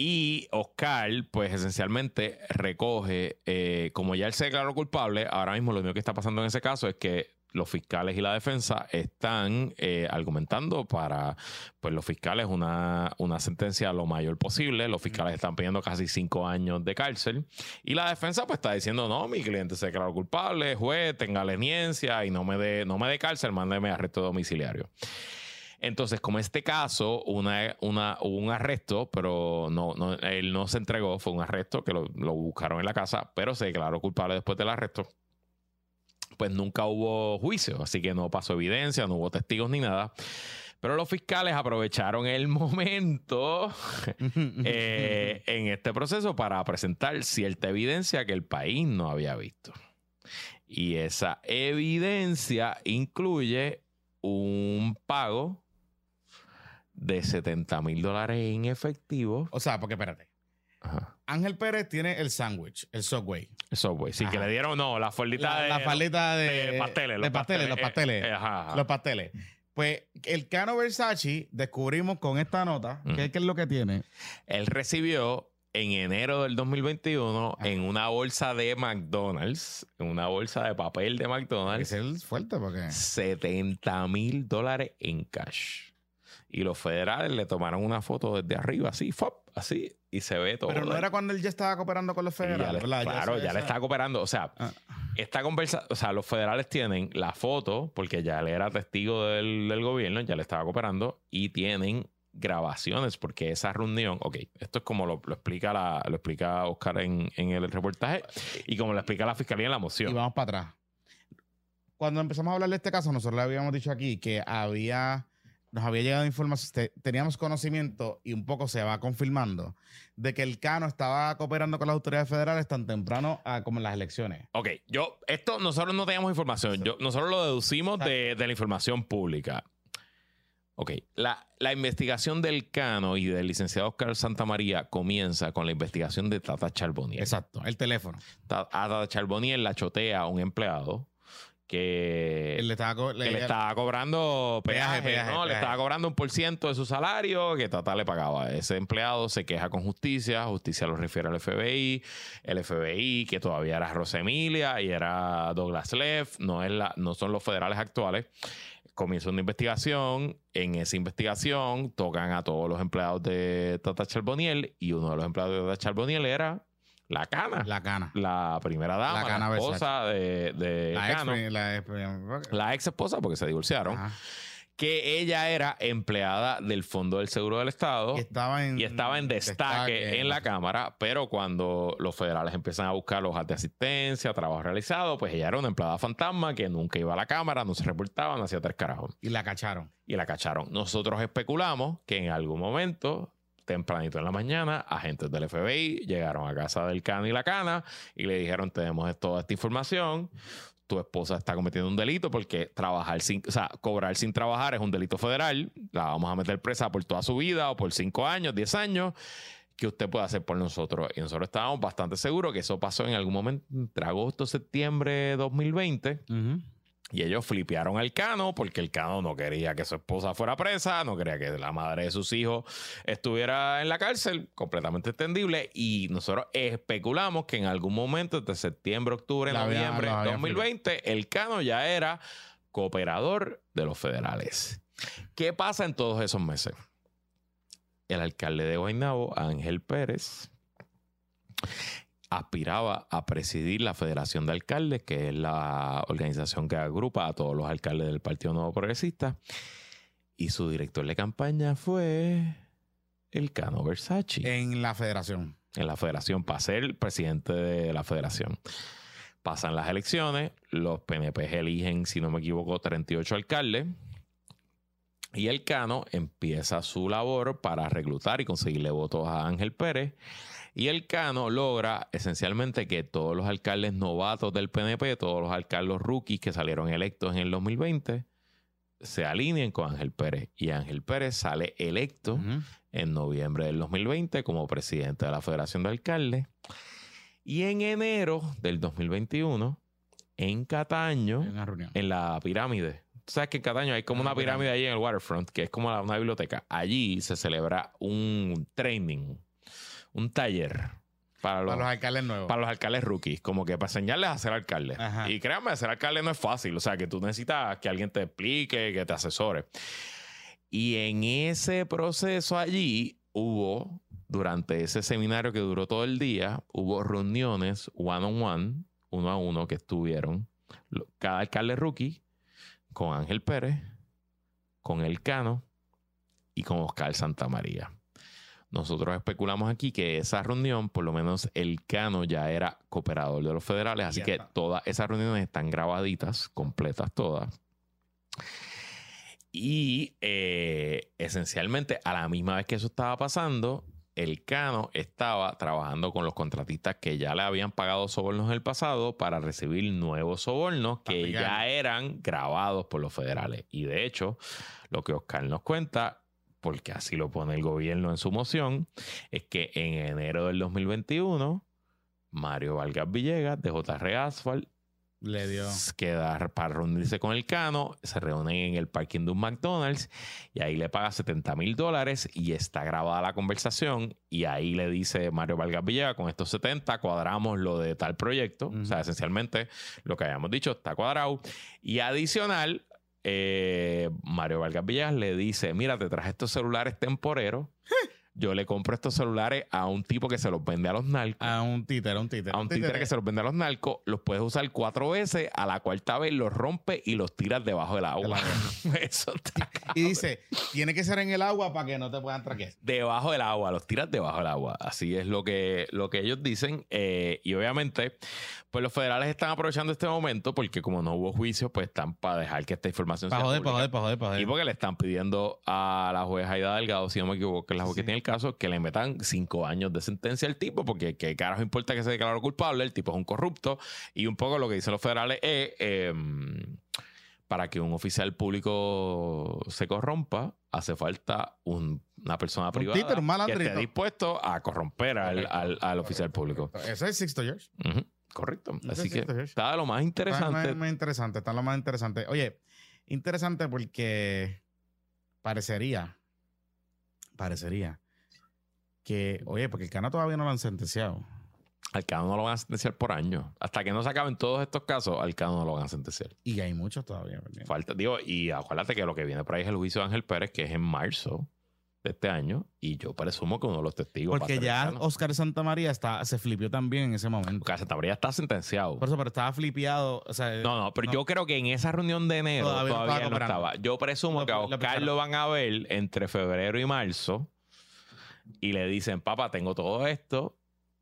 Y Oscar, pues esencialmente recoge, eh, como ya él se declaró culpable, ahora mismo lo único que está pasando en ese caso es que los fiscales y la defensa están eh, argumentando para pues los fiscales una, una sentencia lo mayor posible. Los fiscales están pidiendo casi cinco años de cárcel. Y la defensa pues está diciendo, no, mi cliente se declaró culpable, juez, tenga leniencia y no me dé no me dé cárcel, mándeme arresto domiciliario. Entonces, como este caso, una, una, hubo un arresto, pero no, no, él no se entregó, fue un arresto que lo, lo buscaron en la casa, pero se declaró culpable después del arresto. Pues nunca hubo juicio, así que no pasó evidencia, no hubo testigos ni nada. Pero los fiscales aprovecharon el momento eh, en este proceso para presentar cierta evidencia que el país no había visto. Y esa evidencia incluye un pago de 70 mil dólares en efectivo.
o sea, porque espérate.
Ajá.
Ángel Pérez tiene el sándwich, el Subway.
Subway. Sí, que le dieron, no, la faldita de,
la faldita de,
de pasteles.
de pasteles, los
eh,
pasteles.
eh, ajá, ajá.
Los pasteles. Pues el Cano Versace descubrimos con esta nota,
Ujú.
¿qué, qué es lo que tiene?
Él recibió en enero del 2021
Ajá.
en una bolsa de McDonald's, en una bolsa de papel de McDonald's,
ser fuerte porque...
70 mil dólares en cash. Y los federales le tomaron una foto desde arriba, así, fop, así, y se ve todo.
Pero no era cuando él ya estaba cooperando con los
Y ya
federales,
le-
¿verdad?
claro, ya le está cooperando. O sea,
Ah.
esta conversa, o sea, los federales tienen la foto, porque ya él era testigo del, del gobierno, ya le estaba cooperando, y tienen grabaciones, porque esa reunión, ok, esto es como lo, lo explica la, lo explica Oscar en, en el reportaje, y como lo explica la fiscalía en la
Y
moción.
vamos para atrás. Cuando empezamos a hablar de este caso, nosotros le habíamos dicho aquí que había, nos había llegado información, te- teníamos conocimiento y un poco se va confirmando de que el Cano estaba cooperando con las autoridades federales tan temprano ah, como en las elecciones.
Ok, yo, esto nosotros no teníamos información, yo, nosotros lo deducimos de, de la información pública. Ok, la, la investigación del Cano y del licenciado Oscar Santamaría comienza con la investigación de Tata Charbonnier.
Exacto, el teléfono.
Ta- A Tata Charbonnier la chotea a un empleado que,
le estaba co-
que le estaba cobrando peaje,
Peaje, peaje,
¿no? Le estaba cobrando un por ciento de su salario que Tata le pagaba. Ese empleado se queja con justicia, justicia lo refiere al FBI, el FBI que todavía era Rosemilia y era Douglas Leff, no, es la, no son los federales actuales. Comienza una investigación, en esa investigación tocan a todos los empleados de Tata Charbonnier y uno de los empleados de Tata Charbonnier era la cana
La cana.
la primera dama,
La
la,
Cana
esposa de, de
La ex,
Cano,
la ex-
la ex esposa, porque se divorciaron,
Ajá.
que ella era empleada del Fondo del Seguro del Estado
Y estaba en,
y estaba en destaque, en la Cámara, pero cuando los federales empiezan a buscar hojas de asistencia, trabajo realizado, pues ella era una empleada fantasma que nunca iba a la Cámara, no se reportaba, no hacía tres carajos.
Y la cacharon.
Y la cacharon. Nosotros especulamos que en algún momento, tempranito en la mañana, agentes del FBI llegaron a casa del Cano y la Cana y le dijeron, tenemos toda esta información. Tu esposa está cometiendo un delito porque trabajar sin, o sea, cobrar sin trabajar es un delito federal. La vamos a meter presa por toda su vida o por cinco años, diez años. que usted puede hacer por nosotros? Y nosotros estábamos bastante seguros que eso pasó en algún momento entre agosto, septiembre de 2020. Y ellos flipearon al Cano porque el Cano no quería que su esposa fuera presa, no quería que la madre de sus hijos estuviera en la cárcel, completamente entendible. Y nosotros especulamos que en algún momento, entre septiembre, octubre,
La
noviembre de
había
2020, el Cano ya era cooperador de los federales. ¿Qué pasa en todos esos meses? El alcalde de Guaynabo, Ángel Pérez, aspiraba a presidir la Federación de Alcaldes, que es la organización que agrupa a todos los alcaldes del Partido Nuevo Progresista. Y su director de campaña fue el Cano Versace
En la federación.
en la federación para ser presidente de la federación. Pasan las elecciones, los PNP eligen, si no me equivoco, 38 alcaldes. Y el Cano empieza su labor para reclutar y conseguirle votos a Ángel Pérez. Y el Cano logra esencialmente que todos los alcaldes novatos del PNP, todos los alcaldes rookies que salieron electos en el 2020, se alineen con Ángel Pérez. Y Ángel Pérez sale electo en noviembre del 2020 como presidente de la Federación de Alcaldes. Y en enero del 2021, en Cataño,
En
la pirámide. Tú sabes que en Cataño hay como
Una
pirámide ahí en el waterfront, que es como una biblioteca. Allí se celebra un training, un taller para los,
Para los alcaldes nuevos.
para los alcaldes rookies, como que para enseñarles a ser alcalde.
Ajá.
Y créanme, ser alcalde no es fácil, o sea, que tú necesitas que alguien te explique, que te asesore. Y en ese proceso allí hubo, durante ese seminario que duró todo el día, hubo reuniones one on one, uno a uno, que estuvieron cada alcalde rookie con Ángel Pérez, con El Cano y con Oscar Santamaría. Nosotros especulamos aquí que esa reunión, por lo menos el Cano ya era cooperador de los federales, así que todas esas reuniones están grabaditas, completas todas. Y eh, esencialmente, a la misma vez que eso estaba pasando, el Cano estaba trabajando con los contratistas que ya le habían pagado sobornos en el pasado para recibir nuevos sobornos que ya eran grabados por los federales. Y de hecho, lo que Oscar nos cuenta, porque así lo pone el gobierno en su moción, es que en enero del 2021, Mario Vargas Villegas de JR Asphalt
Le dio.
queda para reunirse con el Cano, se reúnen en el parking de un McDonald's y ahí le paga 70 mil dólares y está grabada la conversación y ahí le dice Mario Vargas Villegas, con estos 70 cuadramos lo de tal proyecto,
Ujú.
o sea, esencialmente lo que habíamos dicho está cuadrado y adicional, eh, Mario Vargas Villegas le dice, mira, te traje estos celulares temporeros, yo le compro estos celulares a un tipo que se los vende a los narcos
A un títere, a un títere.
a un títere que se los vende a los narcos, los puedes usar cuatro veces, a la cuarta vez los rompe y los tiras debajo del agua. Eso está
Y dice, tiene que ser en el agua para que no te puedan traquear.
debajo del agua, los tiras debajo del agua. Así es lo que, lo que ellos dicen. Eh, y obviamente, pues los federales están aprovechando este momento porque como no hubo juicio, pues están para dejar que esta información
Para
sea
joder,
pública.
joder, para joder.
Y porque le están pidiendo a la jueza Aida Delgado, si no me equivoco, que es la jueza que tiene el caso, que le metan cinco años de sentencia al tipo, porque qué carajo importa que se declaró culpable, el tipo es un corrupto. Y un poco lo que dicen los federales es, eh, para que un oficial público se corrompa, hace falta un- una persona privada
títere, un
que esté dispuesto a corromper al,
Correcto.
al- al oficial público.
Ese es Sixto George.
Correcto.
Ese
Así que
George.
está lo más
Está
interesante.
más, más interesante, está lo más interesante. Oye, interesante porque parecería, parecería que, oye, porque el Cano todavía no lo han sentenciado.
Al Cano no lo van a sentenciar por año. Hasta que no se acaben todos estos casos, al Cano no lo van a sentenciar.
Y hay muchos todavía. ¿verdad?
Falta, digo, y acuérdate que lo que viene por ahí es el juicio de Ángel Pérez, que es en marzo de este año, y yo presumo que uno de los testigos.
Porque ya. Oscar Santamaría está, se flipió también en ese momento.
Porque Santa María está sentenciado.
Por eso, pero estaba flipeado. O sea,
No, no, pero
no.
yo creo que en esa reunión de enero
Todavía
todavía,
no estaba.
Yo presumo
Lo-
que a Oscar lo van a ver entre febrero y marzo y le dicen, papá, tengo todo esto.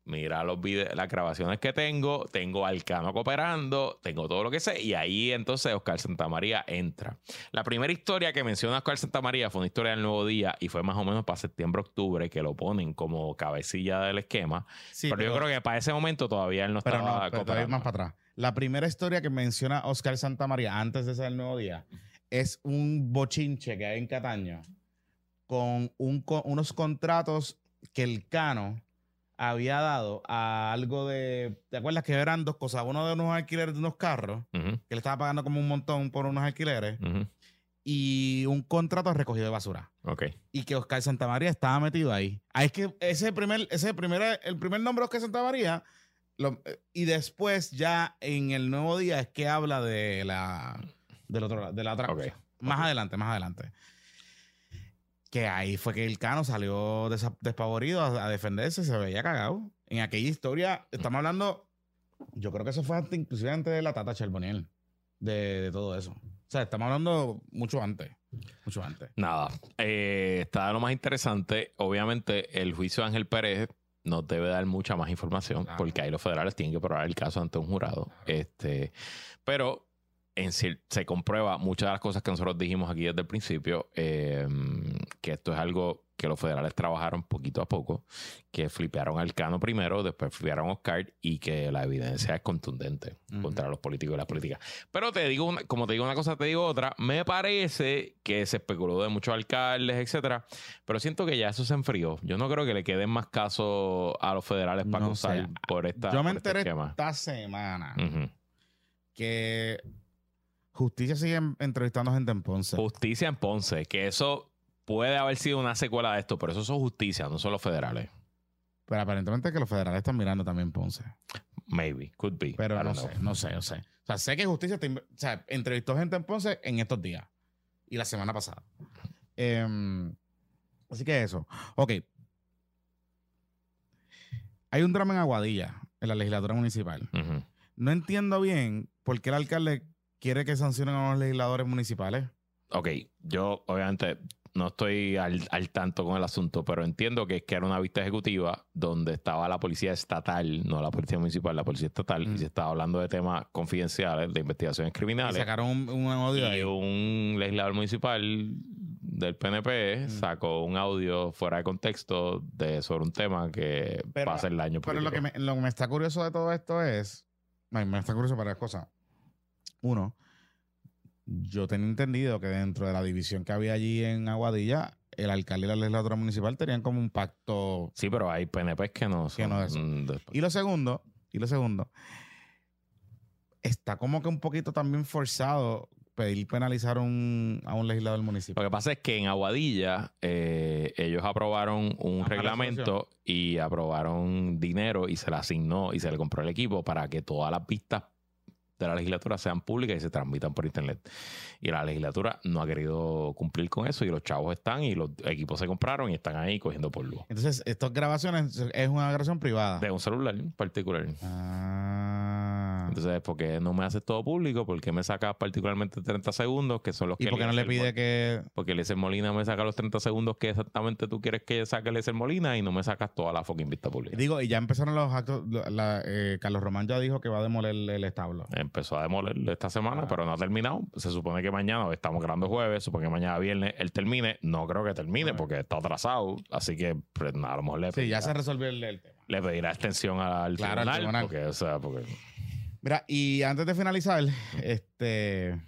Mira los vide- las grabaciones que tengo, tengo al Cano cooperando, tengo todo lo que sé, y ahí entonces Oscar Santamaría entra. La primera historia que menciona Oscar Santamaría fue una historia del Nuevo Día y fue más o menos para septiembre-octubre que lo ponen como cabecilla del esquema.
sí,
pero, yo creo que para ese momento todavía él no
Pero
estaba
no, pero todavía
cooperando.
más para atrás. La primera historia que menciona Oscar Santamaría antes de ser el nuevo día es un bochinche que hay en Cataño con un co- unos contratos que el Cano había dado a algo de. ¿Te acuerdas que eran dos cosas? Uno de unos alquileres de unos carros, que le estaba pagando como un montón por unos alquileres, y un contrato recogido de basura.
Ok.
Y que Oscar Santamaría estaba metido ahí. Ahí es que ese primer, ese primer, el primer nombre de Oscar Santamaría, lo- y después ya en el nuevo día es que habla de la, del otro, de la otra cosa. Más adelante, más adelante. Que ahí fue que el Cano salió despavorido a, a defenderse, se veía cagado. En aquella historia, estamos hablando, yo creo que eso fue antes, inclusive antes de la Tata Charboniel, de, de todo eso. O sea, estamos hablando mucho antes, mucho antes.
Nada, eh, está lo más interesante. Obviamente, el juicio de Ángel Pérez nos debe dar mucha más información
Claro.
porque ahí los federales tienen que probar el caso ante un jurado. Este, pero en se comprueba muchas de las cosas que nosotros dijimos aquí desde el principio, eh, que esto es algo que los federales trabajaron poquito a poco, que flipearon al Cano primero, después flipearon a Oscar y que la evidencia es contundente contra los políticos y las políticas. Pero te digo, una- como te digo una cosa, te digo otra. Me parece que se especuló de muchos alcaldes, etcétera. Pero siento que ya eso se enfrió. Yo no creo que le queden más casos a los federales para
No
acusar por esta.
Yo me
este
enteré
esquema.
esta semana que Justicia sigue en- entrevistando gente en Ponce.
Justicia en Ponce, que eso puede haber sido una secuela de esto, pero eso son justicia, no son los federales.
Pero aparentemente que los federales están mirando también Ponce.
Maybe, could be.
Pero no sé, no sé, no sé. O sea, sé que Justicia in- o sea, entrevistó gente en Ponce en estos días. Y la semana pasada. Em, así que eso. Ok. Hay un drama en Aguadilla, en la legislatura municipal. No entiendo bien por qué el alcalde quiere que sancionen a los legisladores municipales.
Ok, yo obviamente no estoy al, al tanto con el asunto, pero entiendo que es que era una vista ejecutiva donde estaba la policía estatal, no la policía municipal, la policía estatal,
Mm.
y se estaba hablando de temas confidenciales, de investigaciones
Y
criminales.
sacaron un, un audio
Y
ahí.
un legislador municipal del PNP
Mm.
sacó un audio fuera de contexto de, sobre un tema que
Pero-
va a ser el año
Pero lo que, me, lo que me está curioso de todo esto es. Me está curioso varias cosas. Uno, yo tenía entendido que dentro de la división que había allí en Aguadilla, el alcalde y la legislatura municipal tenían como un pacto.
Sí, pero hay PNPs que no son.
Que no es.
mm,
Y lo segundo, y lo segundo, está como que un poquito también forzado pedir penalizar un- a un legislador
Lo
municipal.
que pasa es que en Aguadilla eh, ellos aprobaron un reglamento y aprobaron dinero y se le asignó y se le compró el equipo para que todas las vistas de la legislatura sean públicas y se transmitan por internet. Y la legislatura no ha querido cumplir con eso y los chavos están y los equipos se compraron y están ahí cogiendo polvo.
Entonces, estas grabaciones es una grabación privada.
De un celular en particular.
Ah.
Entonces, ¿por qué no me haces todo público? ¿Por qué me sacas particularmente 30 segundos que son los
¿Y
que
por qué no le pide que
Porque Eliezer Molina me saca los 30 segundos que exactamente tú quieres que saque Eliezer Molina y no me sacas toda la fucking vista pública.
Digo, y ya empezaron los actos. la- eh, Carlos Román ya dijo que va a demoler el establo.
Empezó a demoler esta semana,
Ah.
pero no ha terminado. Se supone que mañana, estamos grabando jueves, supone que mañana viernes él termine. No creo que termine
Ah.
porque está atrasado. Así que pues, nada, a lo mejor le
Sí, ya se resolvió el, el tema.
le pedirá extensión al
Claro, al
tribunal.
tribunal.
Porque, o sea, porque
Mira, y antes de finalizar, este.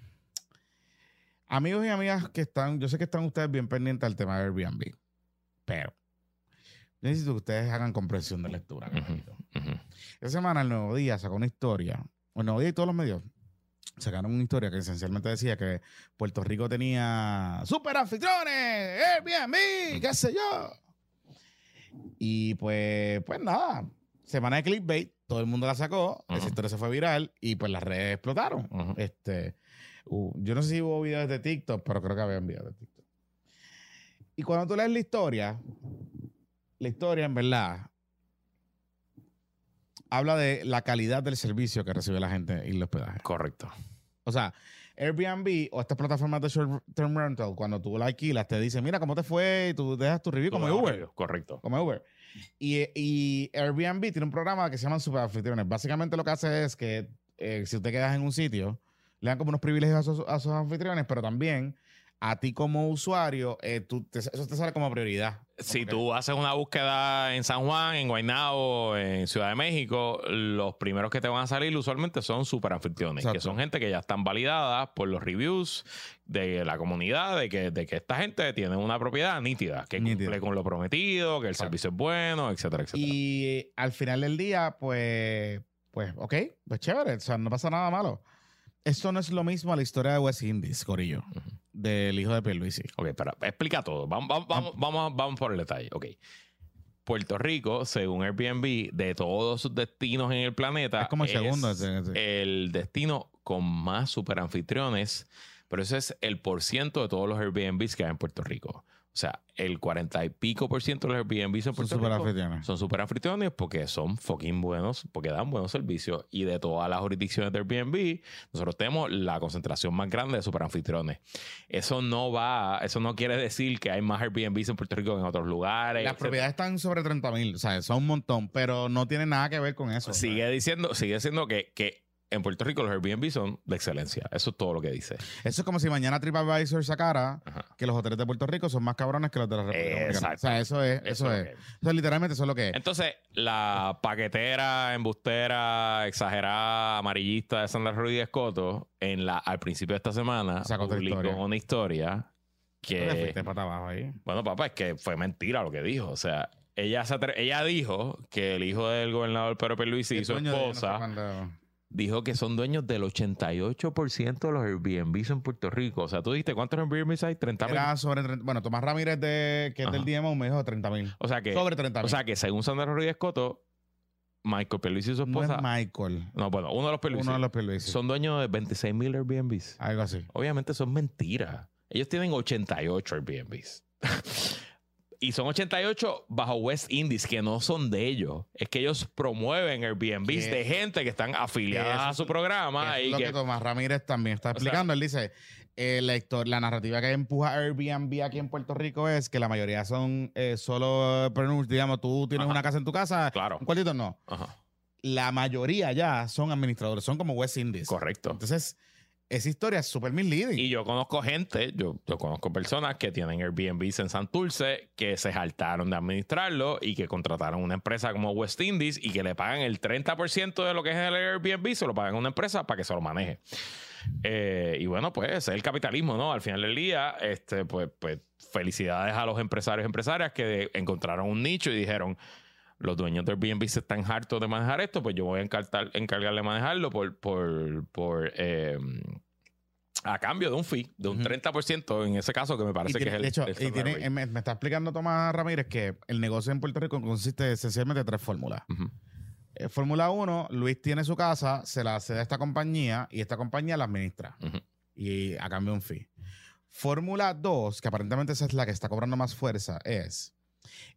Amigos y amigas que están, yo sé que están ustedes bien pendientes al tema de Airbnb, pero yo necesito que ustedes hagan comprensión de lectura.
Ujú.
Esta semana el Nuevo Día sacó una historia, el Nuevo Día y todos los medios sacaron una historia que esencialmente decía que Puerto Rico tenía super anfitriones, Airbnb, qué sé yo. Y pues, pues nada, semana de clickbait, todo el mundo la sacó, esa
Ujú.
historia se fue viral y pues las redes explotaron.
Ujú.
Este, hu- yo no sé si hubo videos de TikTok, pero creo que había videos de TikTok. Y cuando tú lees la historia, la historia en verdad habla de la calidad del servicio que recibe la gente y el hospedaje.
Correcto.
O sea, Airbnb o estas plataformas de short term rental, cuando tú la alquilas, te dicen, mira cómo te fue y tú dejas tu review como Uber.
Correcto.
Como Uber. Y, y Airbnb tiene un programa que se llama Super Anfitriones. Básicamente lo que hace es que eh, si usted quedas en un sitio, le dan como unos privilegios a sus, a sus anfitriones, pero también a ti como usuario, eh, tú te- eso te sale como prioridad.
Si
que-
tú haces una búsqueda en San Juan, en Guaynabo, en Ciudad de México, los primeros que te van a salir usualmente son super anfitriones, que
Exacto.
son gente que ya están validadas por los reviews de la comunidad, de que, de que esta gente tiene una propiedad nítida, que
Nítida.
cumple con lo prometido, que el
Exacto.
servicio es bueno, etcétera, etcétera.
Y eh, al final del día, pues, pues, ok, pues chévere, o sea, no pasa nada malo. Esto no es lo mismo a la historia de West Indies, Corillo, del hijo de Pierluisi.
Ok, pero explica todo. Vamos, vamos, vamos, vamos, vamos por el detalle. Ok. Puerto Rico, según Airbnb, de todos sus destinos en el planeta,
Es como el segundo,
el destino con más super anfitriones, pero ese es el por ciento de todos los Airbnbs que hay en Puerto Rico. O sea, el 40 y pico por ciento de los Airbnbs en
Son
Puerto
super anfitriones.
son super anfitriones porque son fucking buenos, porque dan buenos servicios. Y de todas las jurisdicciones de Airbnb, nosotros tenemos la concentración más grande de super anfitriones. Eso no va, eso no quiere decir que hay más Airbnbs en Puerto Rico que en otros lugares.
Las
etcétera.
propiedades están sobre 30 mil, o sea, son un montón, pero no tiene nada que ver con eso.
Sigue diciendo, sigue siendo que, que en Puerto Rico los Airbnb son de excelencia. Eso es todo lo que dice.
Eso es como si mañana TripAdvisor sacara
Ajá.
que los hoteles de Puerto Rico son más cabrones que los de la República Dominicana.
Exacto.
O sea, eso es, eso,
es
es. Eso literalmente eso es lo que es.
Entonces, la paquetera, embustera, exagerada, amarillista de Sandra Rodríguez Coto, en la, al principio de esta semana,
Sacó
publicó
historia.
una historia
¿Dónde
que,
fuiste para abajo ahí?
bueno, papá, es que fue mentira lo que dijo. O sea, ella, se ella dijo que el hijo del gobernador Pedro Pierluisi y
El
su esposa dijo que son dueños del 88% de los Airbnbs en Puerto Rico. O sea, tú dijiste, ¿cuántos Airbnbs hay? 30 mil.
Era sobre 30 bueno, Tomás Ramírez de, que es del. DMO me dijo 30 mil.
O sea que,
Sobre 30 mil.
o sea que según Sandra Rodríguez Coto, Michael Pierluisi y su
no es
esposa...
Michael,
No, bueno, uno de los Pierluisi
uno de los Pierluisi.
son dueños de 26 mil Airbnbs.
Algo así.
Obviamente son mentiras. Ellos tienen 88 Airbnbs. y son 88 bajo West Indies, que no son de ellos. Es que ellos promueven Airbnbs
Que-
de gente que están afiliadas
eso
a su programa.
Es
y
lo que,
que,
Tomás Ramírez también está explicando. Él dice, eh, la, la narrativa que empuja Airbnb aquí en Puerto Rico es que la mayoría son eh, solo digamos, tú tienes
Ajá.
una casa en tu casa,
Claro.
un cuartito no.
Ajá.
La mayoría ya son administradores, son como West Indies.
Correcto.
Entonces, esa historia es súper misleading.
Y yo conozco gente, yo, conozco personas que tienen Airbnbs en Santurce que se saltaron de administrarlo y que contrataron una empresa como West Indies y que le pagan el 30% de lo que es el Airbnb, se lo pagan a una empresa para que se lo maneje. Eh, y bueno, pues es el capitalismo, ¿no? Al final del día, este, pues, pues felicidades a los empresarios y empresarias que encontraron un nicho y dijeron, los dueños de Airbnb se están hartos de manejar esto, pues yo voy a encartar- encargarle manejarlo por, por, por eh, a cambio de un fee, de un
Ujú.
30% en ese caso, que me parece
tiene-
que es el.
de hecho,
el
y tiene- me, me está explicando Tomás Ramírez que el negocio en Puerto Rico consiste esencialmente de tres fórmulas. Eh, Fórmula 1, Luis tiene su casa, se la cede a esta compañía y esta compañía la administra. Y a cambio de un fee. Fórmula 2, que aparentemente esa es la que está cobrando más fuerza, es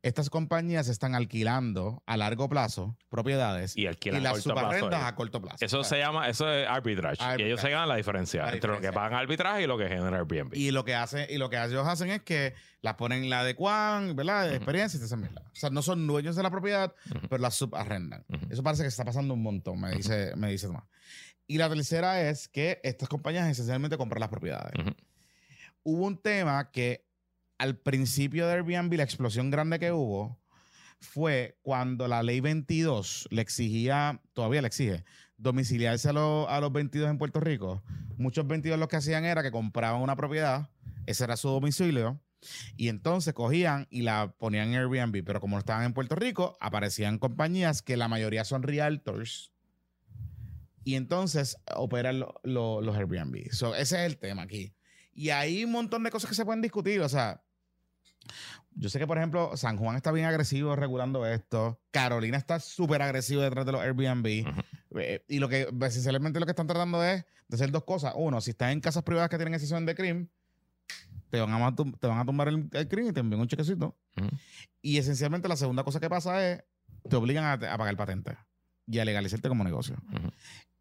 estas compañías están alquilando a largo plazo propiedades
Y
y,
alquilan a
las
corto
subarrendas a corto plazo.
Eso se llama, eso es arbitrage. Y ellos se ganan la diferencia
La
entre lo que pagan arbitraje y lo que genera Airbnb.
Y lo que hace, y lo que ellos hacen es que las ponen la adecuan, ¿verdad? De
Ujú.
experiencia y te hacen. O sea, no son dueños de la propiedad, pero las subarrendan. Eso parece que está pasando un montón, me dice, me dice Tomás. Y la tercera es que estas compañías esencialmente compran las propiedades. Hubo un tema que al principio de Airbnb, la explosión grande que hubo fue cuando la ley 22 le exigía, todavía le exige, domiciliarse a, los- a los 22 en Puerto Rico. Muchos 22 lo que hacían era que compraban una propiedad, ese era su domicilio, y entonces cogían y la ponían en Airbnb. Pero como no estaban en Puerto Rico, aparecían compañías que la mayoría son realtors. Y entonces operan lo- los Airbnb. So, ese es el tema aquí. Y hay un montón de cosas que se pueden discutir. O sea, yo sé que, por ejemplo, San Juan está bien agresivo regulando esto. Carolina está súper agresivo detrás de los Airbnb. Eh, y lo que, esencialmente, lo que están tratando es de hacer dos cosas. Uno, si estás en casas privadas que tienen excepción de crimen, te van a, te van a tumbar el, el crimen y te envían un chequecito. Y esencialmente, la segunda cosa que pasa es te obligan a, a pagar patente y a legalizarte como negocio.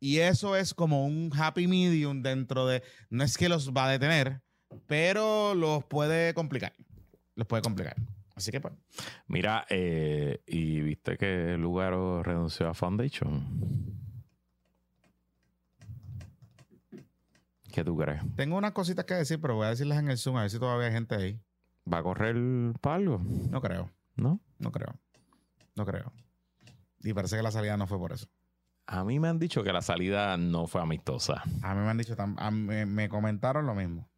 Y eso es como un happy medium dentro de. No es que los va a detener, pero los puede complicar. Los puede complicar. Así que, pues.
Mira, eh, y viste que Lugaro renunció a Foundation. ¿Qué tú crees?
Tengo unas cositas que decir, pero voy a decirlas en el Zoom a ver si todavía hay gente ahí.
¿Va a correr para algo?
No creo.
¿No?
No creo. No creo. Y parece que la salida no fue por eso.
A mí me han dicho que la salida no fue amistosa.
A mí me han dicho, a mí- me, me comentaron lo mismo.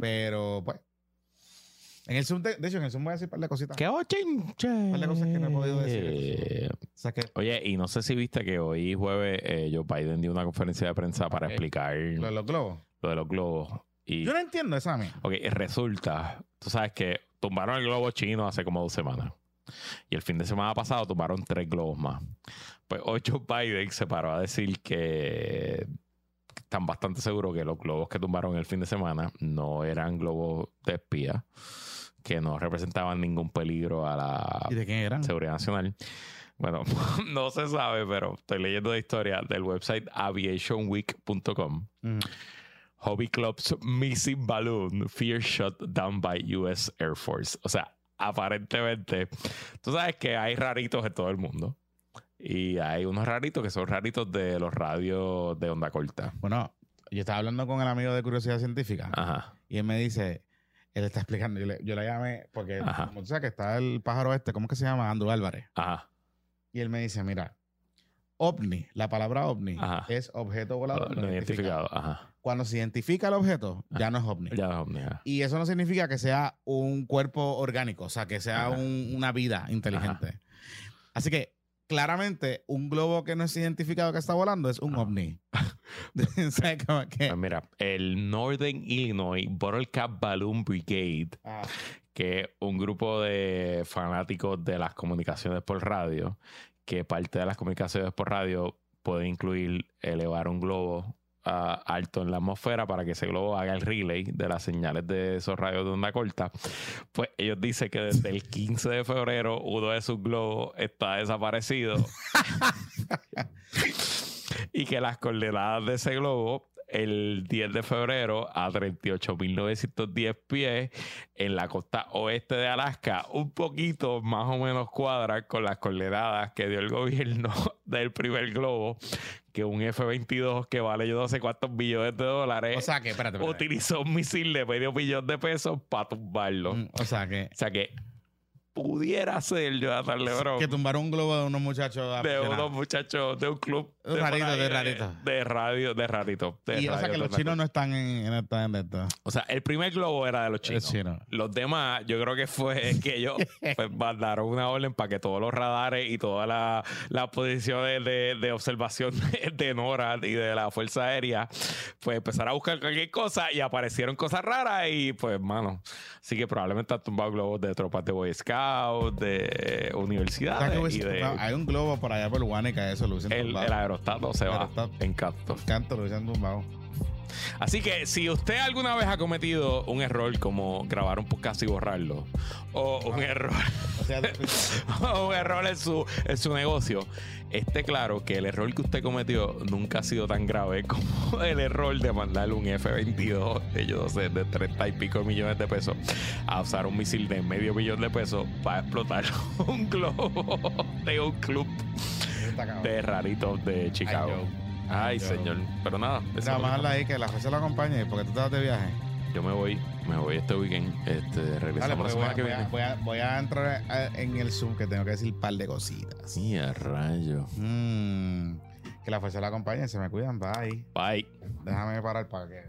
Pero, pues. En el Zoom, de, de hecho, en el Zoom voy a decir un par de cositas.
¡Qué ochinche!
Par de cosas que no he podido decir. O sea que
Oye, y no sé si viste que hoy jueves eh, Joe Biden dio una conferencia de prensa para
Ok.
explicar
lo de los globos.
lo de los globos. Y,
Yo no entiendo eso a mí.
ok, resulta, tú sabes que tumbaron el globo chino hace como dos semanas. Y el fin de semana pasado tumbaron tres globos más. Pues hoy Joe Biden se paró a decir que están bastante seguros que los globos que tumbaron el fin de semana no eran globos de espía, que no representaban ningún peligro a la
¿Y de quién eran?
seguridad nacional. Bueno, no se sabe, pero estoy leyendo la historia del website aviationweek.com.
Mm.
Hobby Club's Missing Balloon Fear Shot Down by US Air Force. O sea, aparentemente, tú sabes que hay raritos en todo el mundo. Y hay unos raritos que son raritos de los radios de onda corta.
Bueno, yo estaba hablando con el amigo de Curiosidad Científica
Ajá.
y él me dice, él está explicando, yo le, yo le llamé, porque
Ajá.
como tú sabes que está el pájaro este, ¿cómo que se llama? Andrew Álvarez.
Ajá.
Y él me dice, mira, ovni, la palabra ovni
Ajá.
es objeto volador
No identificado. Ajá.
Cuando se identifica el objeto, ya no es ovni.
Ya no, mira.
Y eso no significa que sea un cuerpo orgánico, o sea, que sea un- una vida inteligente. Así que, claramente, un globo que no es identificado que está volando es un
Ajá.
ovni. O sea, como que-
Pues mira, el Northern Illinois Bottle Cap Balloon Brigade
Ah,
que es un grupo de fanáticos de las comunicaciones por radio, que parte de las comunicaciones por radio puede incluir elevar un globo alto en la atmosfera para que ese globo haga el relay de las señales de esos radios de onda corta. Pues ellos dicen que desde el 15 de febrero uno de sus globos está desaparecido y que las coordenadas de ese globo el 10 de febrero a 38.910 pies en la costa oeste de Alaska, un poquito más o menos cuadra con las coordenadas que dio el gobierno del primer globo, que un F-22 que vale yo no sé cuántos billones de dólares
O sea que, espérate, espérate.
utilizó un misil de medio billón de pesos para tumbarlo.
Mm, O sea que.
O sea que pudiera ser Jonathan Lebron
Que tumbaron un globo de unos muchachos.
de unos muchachos de un club
De rarito, de rarito.
de radio de rarito de
Y o sea
radio
que los chinos no están en, en esta. En esta.
o sea el primer globo era de los chinos
chino.
los demás yo creo que fue que ellos pues, mandaron una orden para que todos los radares y todas las las posiciones de, de observación de NORAD y de la Fuerza Aérea pues empezaron a buscar cualquier cosa y aparecieron cosas raras y pues mano así que probablemente han tumbado globos de tropas de Boy Scouts de universidades y de
Hay un globo por allá por Guanica, eso lo hubiesen
el,
tumbado.
el aerostato se va en canto.
Canto lo hubiesen tumbado.
Así que si usted alguna vez ha cometido un error como grabar un podcast y borrarlo, o un error,
O sea,
o un error en su, en su negocio, esté claro que el error que usted cometió nunca ha sido tan grave como el error de mandarle un F-22 de yo no sé, de 30 y pico millones de pesos a usar un misil de medio millón de pesos para explotar un globo de un club de raritos de Chicago. Ay, señor. Pero nada, eso
Mira,
es lo que
ahí que la fecha lo acompañe porque tú estás de viaje.
Yo me voy, me voy este weekend. Este,
Dale,
regresamos la
voy,
semana
a,
que
voy a-
viene.
voy a- voy a entrar a- en el Zoom que tengo que decir un par de cositas.
Sí, a rayo.
Mm, que la fecha la acompañe, se me cuidan, bye.
Bye.
Déjame parar para que.